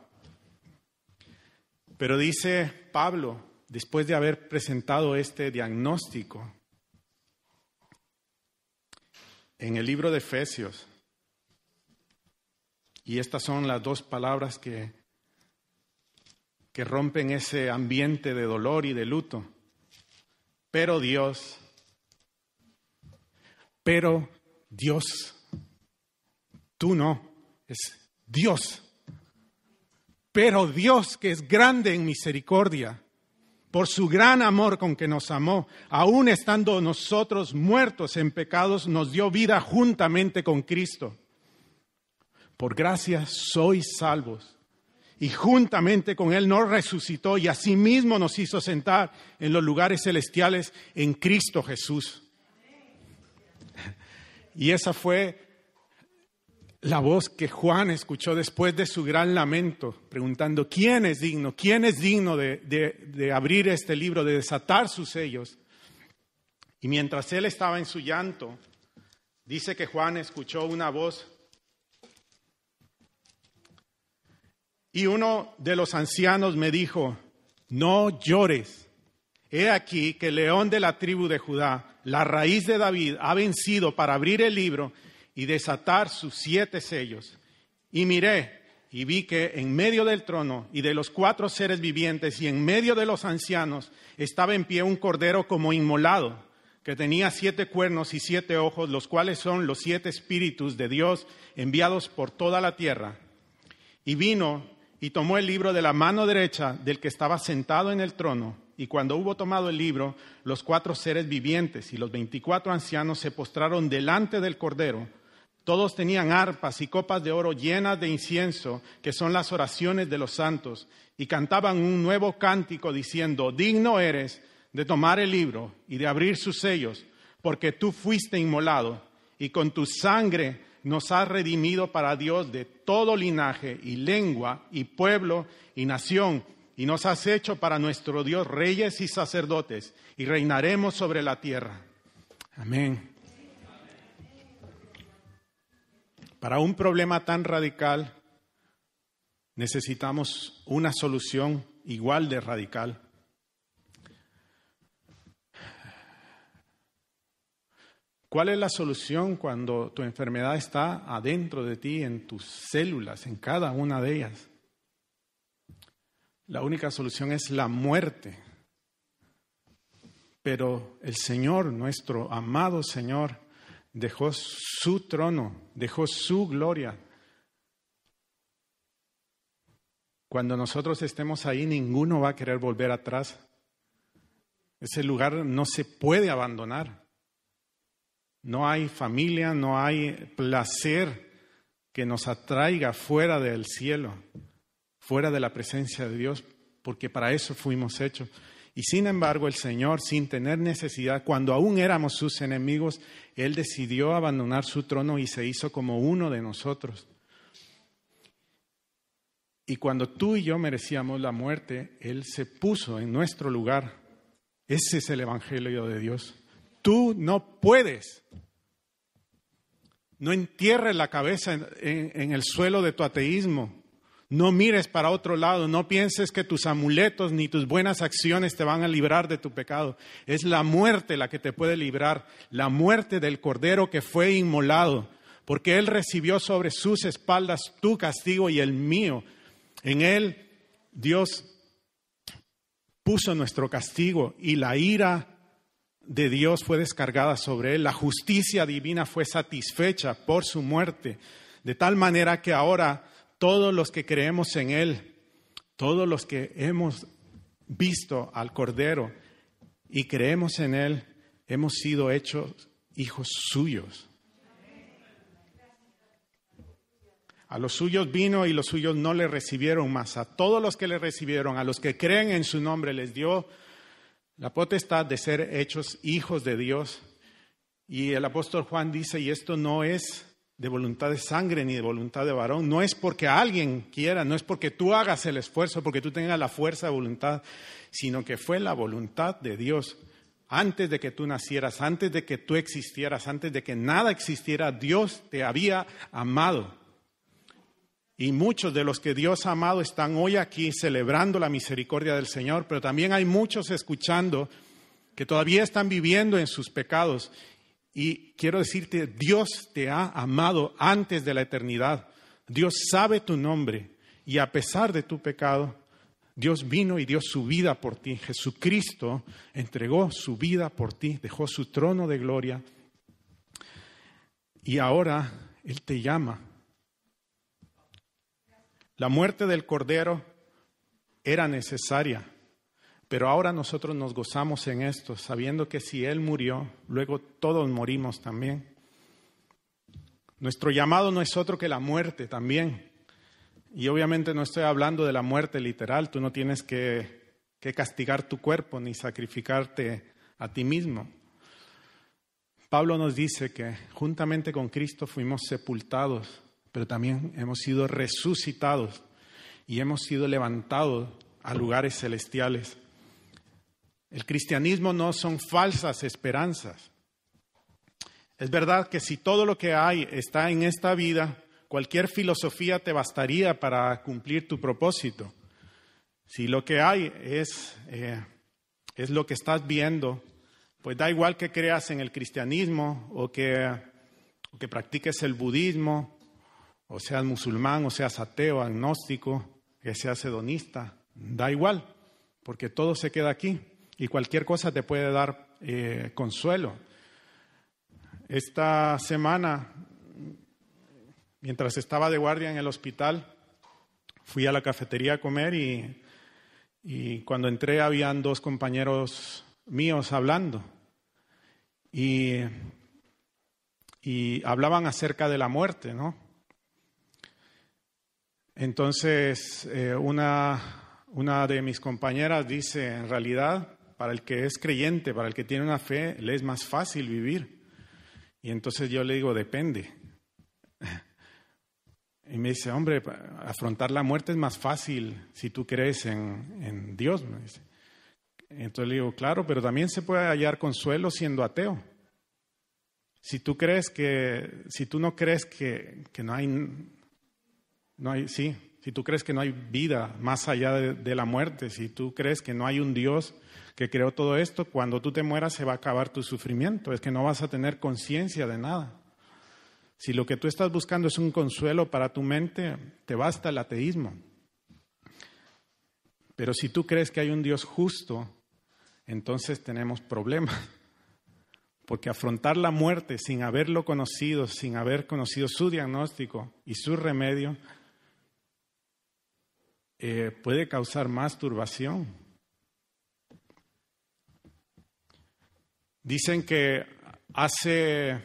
Pero dice Pablo, después de haber presentado este diagnóstico, en el libro de Efesios, y estas son las dos palabras que que rompen ese ambiente de dolor y de luto. Pero Dios, pero Dios, tú no, es Dios. Pero Dios que es grande en misericordia, por su gran amor con que nos amó, aun estando nosotros muertos en pecados, nos dio vida juntamente con Cristo. Por gracia sois salvos y juntamente con Él nos resucitó y asimismo nos hizo sentar en los lugares celestiales en Cristo Jesús. Y esa fue la voz que Juan escuchó después de su gran lamento, preguntando, ¿quién es digno? ¿quién es digno de, abrir este libro, de desatar sus sellos? Y mientras él estaba en su llanto, dice que Juan escuchó una voz Y uno de los ancianos me dijo, no llores. He aquí que el león de la tribu de Judá, la raíz de David, ha vencido para abrir el libro y desatar sus siete sellos. Y miré y vi que en medio del trono y de los cuatro seres vivientes y en medio de los ancianos estaba en pie un cordero como inmolado, que tenía siete cuernos y siete ojos, los cuales son los siete espíritus de Dios enviados por toda la tierra. Y vino y tomó el libro de la mano derecha del que estaba sentado en el trono. Y cuando hubo tomado el libro, los cuatro seres vivientes y los veinticuatro ancianos se postraron delante del Cordero. Todos tenían arpas y copas de oro llenas de incienso, que son las oraciones de los santos, y cantaban un nuevo cántico diciendo, digno eres de tomar el libro y de abrir sus sellos, porque tú fuiste inmolado y con tu sangre nos has redimido para Dios de todo linaje y lengua y pueblo y nación, y nos has hecho para nuestro Dios reyes y sacerdotes, y reinaremos sobre la tierra. Amén. Para un problema tan radical necesitamos una solución igual de radical. ¿Cuál es la solución cuando tu enfermedad está adentro de ti, en tus células, en cada una de ellas? La única solución es la muerte. Pero el Señor, nuestro amado Señor, dejó su trono, dejó su gloria. Cuando nosotros estemos ahí, ninguno va a querer volver atrás. Ese lugar no se puede abandonar. No hay familia, no hay placer que nos atraiga fuera del cielo, fuera de la presencia de Dios, porque para eso fuimos hechos. Y sin embargo, el Señor, sin tener necesidad, cuando aún éramos sus enemigos, Él decidió abandonar su trono y se hizo como uno de nosotros. Y cuando tú y yo merecíamos la muerte, Él se puso en nuestro lugar. Ese es el Evangelio de Dios. Tú no puedes. No entierres la cabeza en, el suelo de tu ateísmo. No mires para otro lado, no pienses que tus amuletos ni tus buenas acciones te van a librar de tu pecado. Es la muerte la que te puede librar, la muerte del Cordero que fue inmolado, porque Él recibió sobre sus espaldas tu castigo y el mío. En Él Dios puso nuestro castigo y la ira de Dios fue descargada sobre él, la justicia divina fue satisfecha por su muerte, de tal manera que ahora todos los que creemos en él, todos los que hemos visto al Cordero y creemos en él, hemos sido hechos hijos suyos. A los suyos vino y los suyos no le recibieron más. A todos los que le recibieron, a los que creen en su nombre, les dio la potestad de ser hechos hijos de Dios. Y el apóstol Juan dice, y esto no es de voluntad de sangre ni de voluntad de varón, no es porque alguien quiera, no es porque tú hagas el esfuerzo, porque tú tengas la fuerza de voluntad, sino que fue la voluntad de Dios. Antes de que tú nacieras, antes de que tú existieras, antes de que nada existiera, Dios te había amado. Y muchos de los que Dios ha amado están hoy aquí celebrando la misericordia del Señor, pero también hay muchos escuchando que todavía están viviendo en sus pecados. Y quiero decirte, Dios te ha amado antes de la eternidad. Dios sabe tu nombre y a pesar de tu pecado, Dios vino y dio su vida por ti. Jesucristo entregó su vida por ti, dejó su trono de gloria. Y ahora Él te llama la muerte del Cordero era necesaria, pero ahora nosotros nos gozamos en esto, sabiendo que si Él murió, luego todos morimos también. Nuestro llamado no es otro que la muerte también. Y obviamente no estoy hablando de la muerte literal, tú no tienes que, que castigar tu cuerpo ni sacrificarte a ti mismo. Pablo nos dice que juntamente con Cristo fuimos sepultados pero también hemos sido resucitados y hemos sido levantados a lugares celestiales. El cristianismo no son falsas esperanzas. Es verdad que si todo lo que hay está en esta vida, cualquier filosofía te bastaría para cumplir tu propósito. Si lo que hay es, eh, es lo que estás viendo, pues da igual que creas en el cristianismo o que, o que practiques el budismo o seas musulmán, o seas ateo, agnóstico, que seas hedonista, da igual, porque todo se queda aquí y cualquier cosa te puede dar eh, consuelo. Esta semana, mientras estaba de guardia en el hospital, fui a la cafetería a comer y, y cuando entré habían dos compañeros míos hablando y, y hablaban acerca de la muerte, ¿no? Entonces, eh, una, una de mis compañeras dice, en realidad, para el que es creyente, para el que tiene una fe, le es más fácil vivir. Y entonces yo le digo, depende. Y me dice, hombre, afrontar la muerte es más fácil si tú crees en, en Dios. Entonces le digo, claro, pero también se puede hallar consuelo siendo ateo. Si tú crees que, si tú no crees que, que no hay, no hay, sí, si tú crees que no hay vida más allá de, la muerte, si tú crees que no hay un Dios que creó todo esto, cuando tú te mueras se va a acabar tu sufrimiento, es que no vas a tener conciencia de nada. Si lo que tú estás buscando es un consuelo para tu mente, te basta el ateísmo. Pero si tú crees que hay un Dios justo, entonces tenemos problemas. Porque afrontar la muerte sin haberlo conocido, sin haber conocido su diagnóstico y su remedio, eh, puede causar más turbación. Dicen que hace,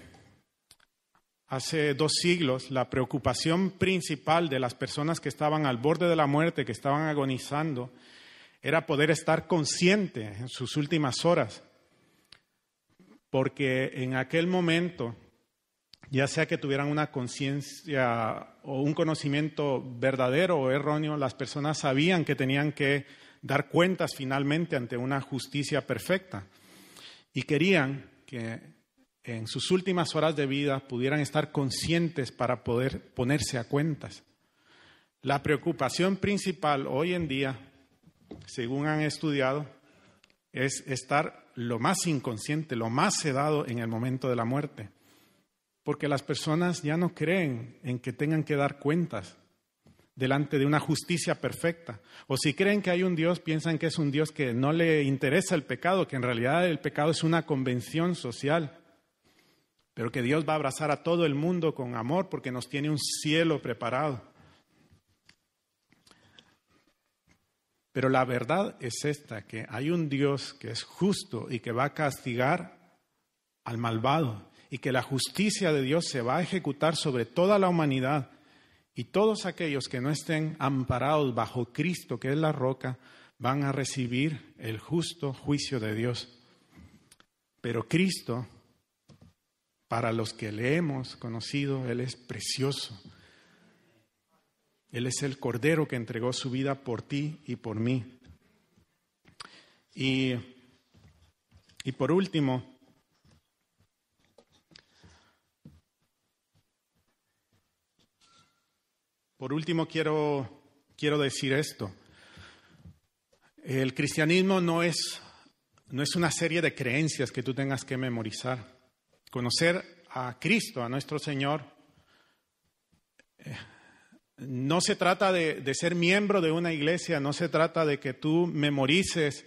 hace dos siglos la preocupación principal de las personas que estaban al borde de la muerte, que estaban agonizando, era poder estar consciente en sus últimas horas. Porque en aquel momento ya sea que tuvieran una conciencia o un conocimiento verdadero o erróneo, las personas sabían que tenían que dar cuentas finalmente ante una justicia perfecta y querían que en sus últimas horas de vida pudieran estar conscientes para poder ponerse a cuentas. La preocupación principal hoy en día, según han estudiado, es estar lo más inconsciente, lo más sedado en el momento de la muerte porque las personas ya no creen en que tengan que dar cuentas delante de una justicia perfecta. O si creen que hay un Dios, piensan que es un Dios que no le interesa el pecado, que en realidad el pecado es una convención social, pero que Dios va a abrazar a todo el mundo con amor porque nos tiene un cielo preparado. Pero la verdad es esta, que hay un Dios que es justo y que va a castigar al malvado y que la justicia de Dios se va a ejecutar sobre toda la humanidad y todos aquellos que no estén amparados bajo Cristo, que es la roca, van a recibir el justo juicio de Dios. Pero Cristo, para los que le hemos conocido, Él es precioso. Él es el Cordero que entregó su vida por ti y por mí. Y, y por último, Por último, quiero, quiero decir esto. El cristianismo no es, no es una serie de creencias que tú tengas que memorizar. Conocer a Cristo, a nuestro Señor, eh, no se trata de, ser miembro de una iglesia, no se trata de que tú memorices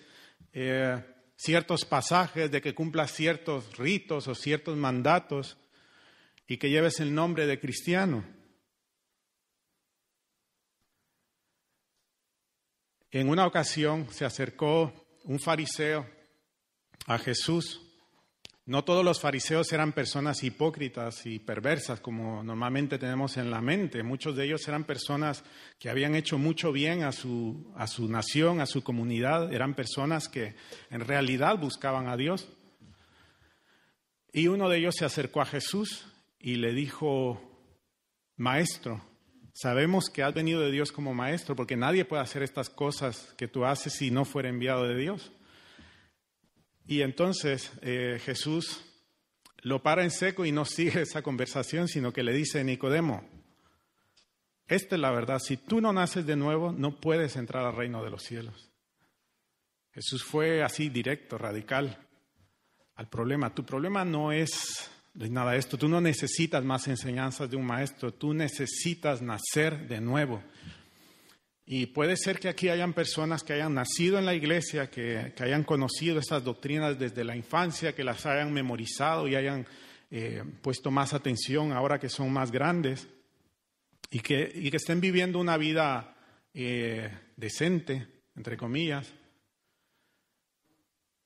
eh, ciertos pasajes, de que cumplas ciertos ritos o ciertos mandatos y que lleves el nombre de cristiano. En una ocasión se acercó un fariseo a Jesús. No todos los fariseos eran personas hipócritas y perversas como normalmente tenemos en la mente. Muchos de ellos eran personas que habían hecho mucho bien a su, a su nación, a su comunidad. Eran personas que en realidad buscaban a Dios. Y uno de ellos se acercó a Jesús y le dijo, Maestro, Sabemos que has venido de Dios como maestro, porque nadie puede hacer estas cosas que tú haces si no fuera enviado de Dios. Y entonces eh, Jesús lo para en seco y no sigue esa conversación, sino que le dice, Nicodemo, esta es la verdad, si tú no naces de nuevo, no puedes entrar al reino de los cielos. Jesús fue así directo, radical al problema. Tu problema no es es nada de esto. Tú no necesitas más enseñanzas de un maestro, tú necesitas nacer de nuevo. Y puede ser que aquí hayan personas que hayan nacido en la iglesia, que, hayan conocido estas doctrinas desde la infancia, que las hayan memorizado y hayan eh, puesto más atención ahora que son más grandes y que, y que estén viviendo una vida eh, decente, entre comillas,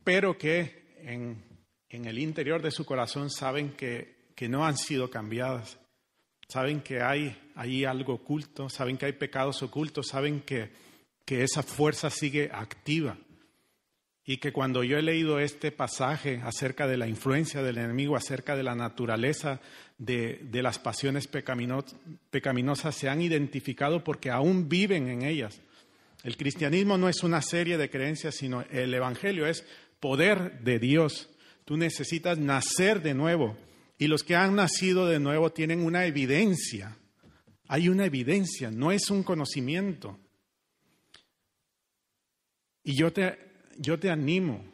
pero que en en el interior de su corazón saben que, que no han sido cambiadas, saben que hay ahí algo oculto, saben que hay pecados ocultos, saben que, que esa fuerza sigue activa Y que cuando yo he leído este pasaje acerca de la influencia del enemigo, acerca de la naturaleza de, de las pasiones pecaminosas, se han identificado porque aún viven en ellas. El cristianismo no es una serie de creencias, sino el Evangelio es poder de Dios. Tú necesitas nacer de nuevo. Y los que han nacido de nuevo tienen una evidencia. Hay una evidencia, no es un conocimiento. Y yo te, yo te animo,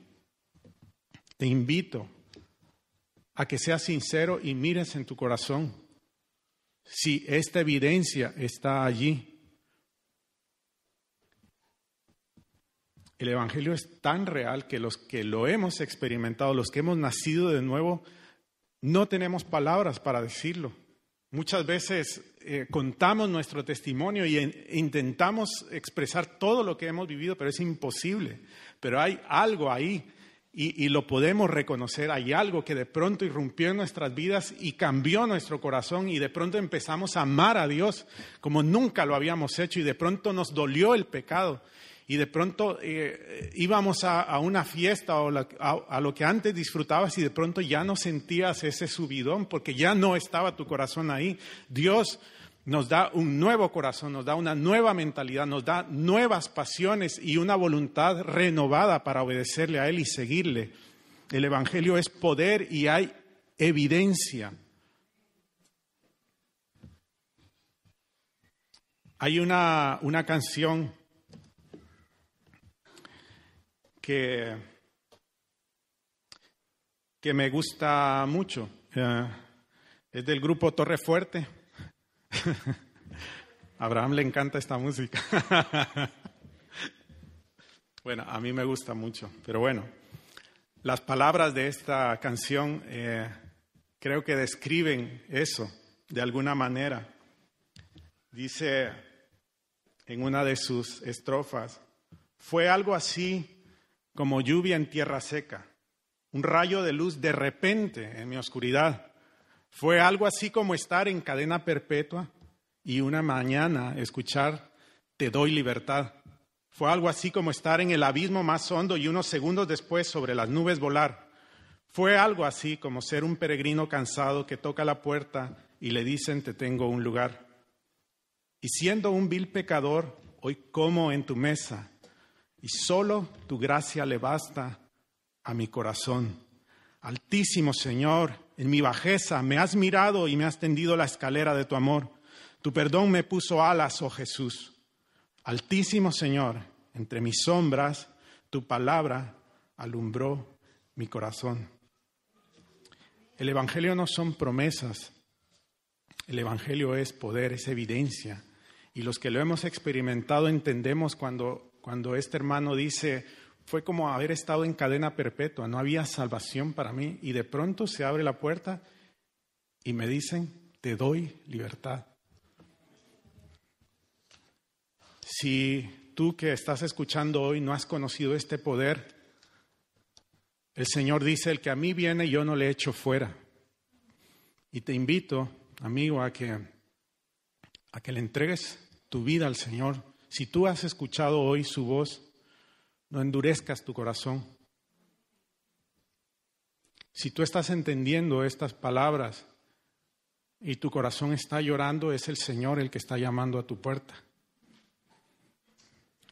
te invito a que seas sincero y mires en tu corazón si esta evidencia está allí. El Evangelio es tan real que los que lo hemos experimentado, los que hemos nacido de nuevo, no tenemos palabras para decirlo. Muchas veces eh, contamos nuestro testimonio y intentamos expresar todo lo que hemos vivido, pero es imposible. Pero hay algo ahí y, y, lo podemos reconocer. Hay algo que de pronto irrumpió en nuestras vidas y cambió nuestro corazón y de pronto empezamos a amar a Dios como nunca lo habíamos hecho y de pronto nos dolió el pecado y de pronto eh, íbamos a, una fiesta o a, lo que antes disfrutabas y de pronto ya no sentías ese subidón porque ya no estaba tu corazón ahí. Dios nos da un nuevo corazón, nos da una nueva mentalidad, nos da nuevas pasiones y una voluntad renovada para obedecerle a Él y seguirle. El Evangelio es poder y hay evidencia. Hay una, una canción que, que me gusta mucho. es del grupo Torre Fuerte. Abraham le encanta esta música. bueno, a mí me gusta mucho, pero bueno, las palabras de esta canción eh, creo que describen eso de alguna manera. Dice en una de sus estrofas, fue algo así como lluvia en tierra seca, un rayo de luz de repente en mi oscuridad. Fue algo así como estar en cadena perpetua y una mañana escuchar Te doy libertad. Fue algo así como estar en el abismo más hondo y unos segundos después sobre las nubes volar. Fue algo así como ser un peregrino cansado que toca la puerta y le dicen te tengo un lugar. Y siendo un vil pecador, hoy como en tu mesa y solo tu gracia le basta a mi corazón. Altísimo Señor, en mi bajeza me has mirado y me has tendido la escalera de tu amor. Tu perdón me puso alas, oh Jesús. Altísimo Señor, entre mis sombras, tu palabra alumbró mi corazón. El Evangelio no son promesas, el Evangelio es poder, es evidencia. Y los que lo hemos experimentado entendemos cuando cuando este hermano dice, fue como haber estado en cadena perpetua, no había salvación para mí y de pronto se abre la puerta y me dicen, te doy libertad. Si tú que estás escuchando hoy no has conocido este poder, el Señor dice, el que a mí viene yo no le echo fuera. Y te invito, amigo, a que, a que le entregues tu vida al Señor si tú has escuchado hoy su voz, no endurezcas tu corazón. Si tú estás entendiendo estas palabras y tu corazón está llorando, es el Señor el que está llamando a tu puerta.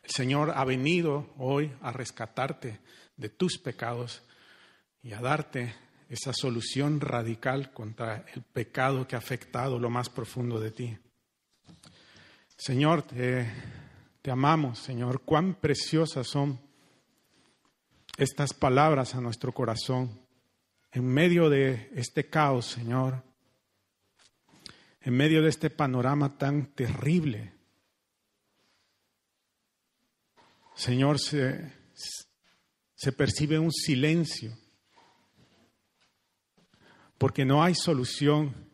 El Señor ha venido hoy a rescatarte de tus pecados y a darte esa solución radical contra el pecado que ha afectado lo más profundo de ti. Señor, te te amamos, Señor. Cuán preciosas son estas palabras a nuestro corazón en medio de este caos, Señor. En medio de este panorama tan terrible. Señor, se, se percibe un silencio porque no hay solución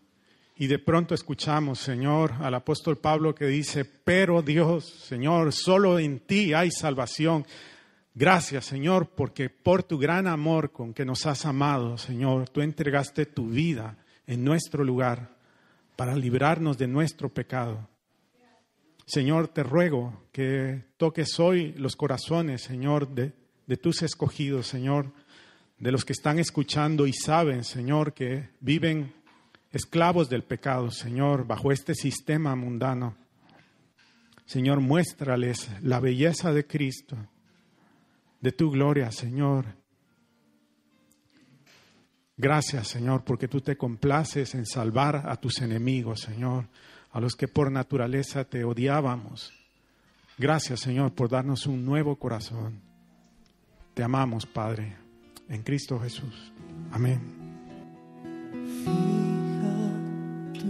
y de pronto escuchamos, Señor, al apóstol Pablo que dice, pero Dios, Señor, solo en ti hay salvación. Gracias, Señor, porque por tu gran amor con que nos has amado, Señor, tú entregaste tu vida en nuestro lugar para librarnos de nuestro pecado. Señor, te ruego que toques hoy los corazones, Señor, de, de tus escogidos, Señor, de los que están escuchando y saben, Señor, que viven esclavos del pecado, Señor, bajo este sistema mundano. Señor, muéstrales la belleza de Cristo, de tu gloria, Señor. Gracias, Señor, porque tú te complaces en salvar a tus enemigos, Señor, a los que por naturaleza te odiábamos. Gracias, Señor, por darnos un nuevo corazón. Te amamos, Padre, en Cristo Jesús. Amén.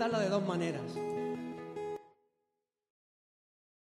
Cantarla de dos maneras.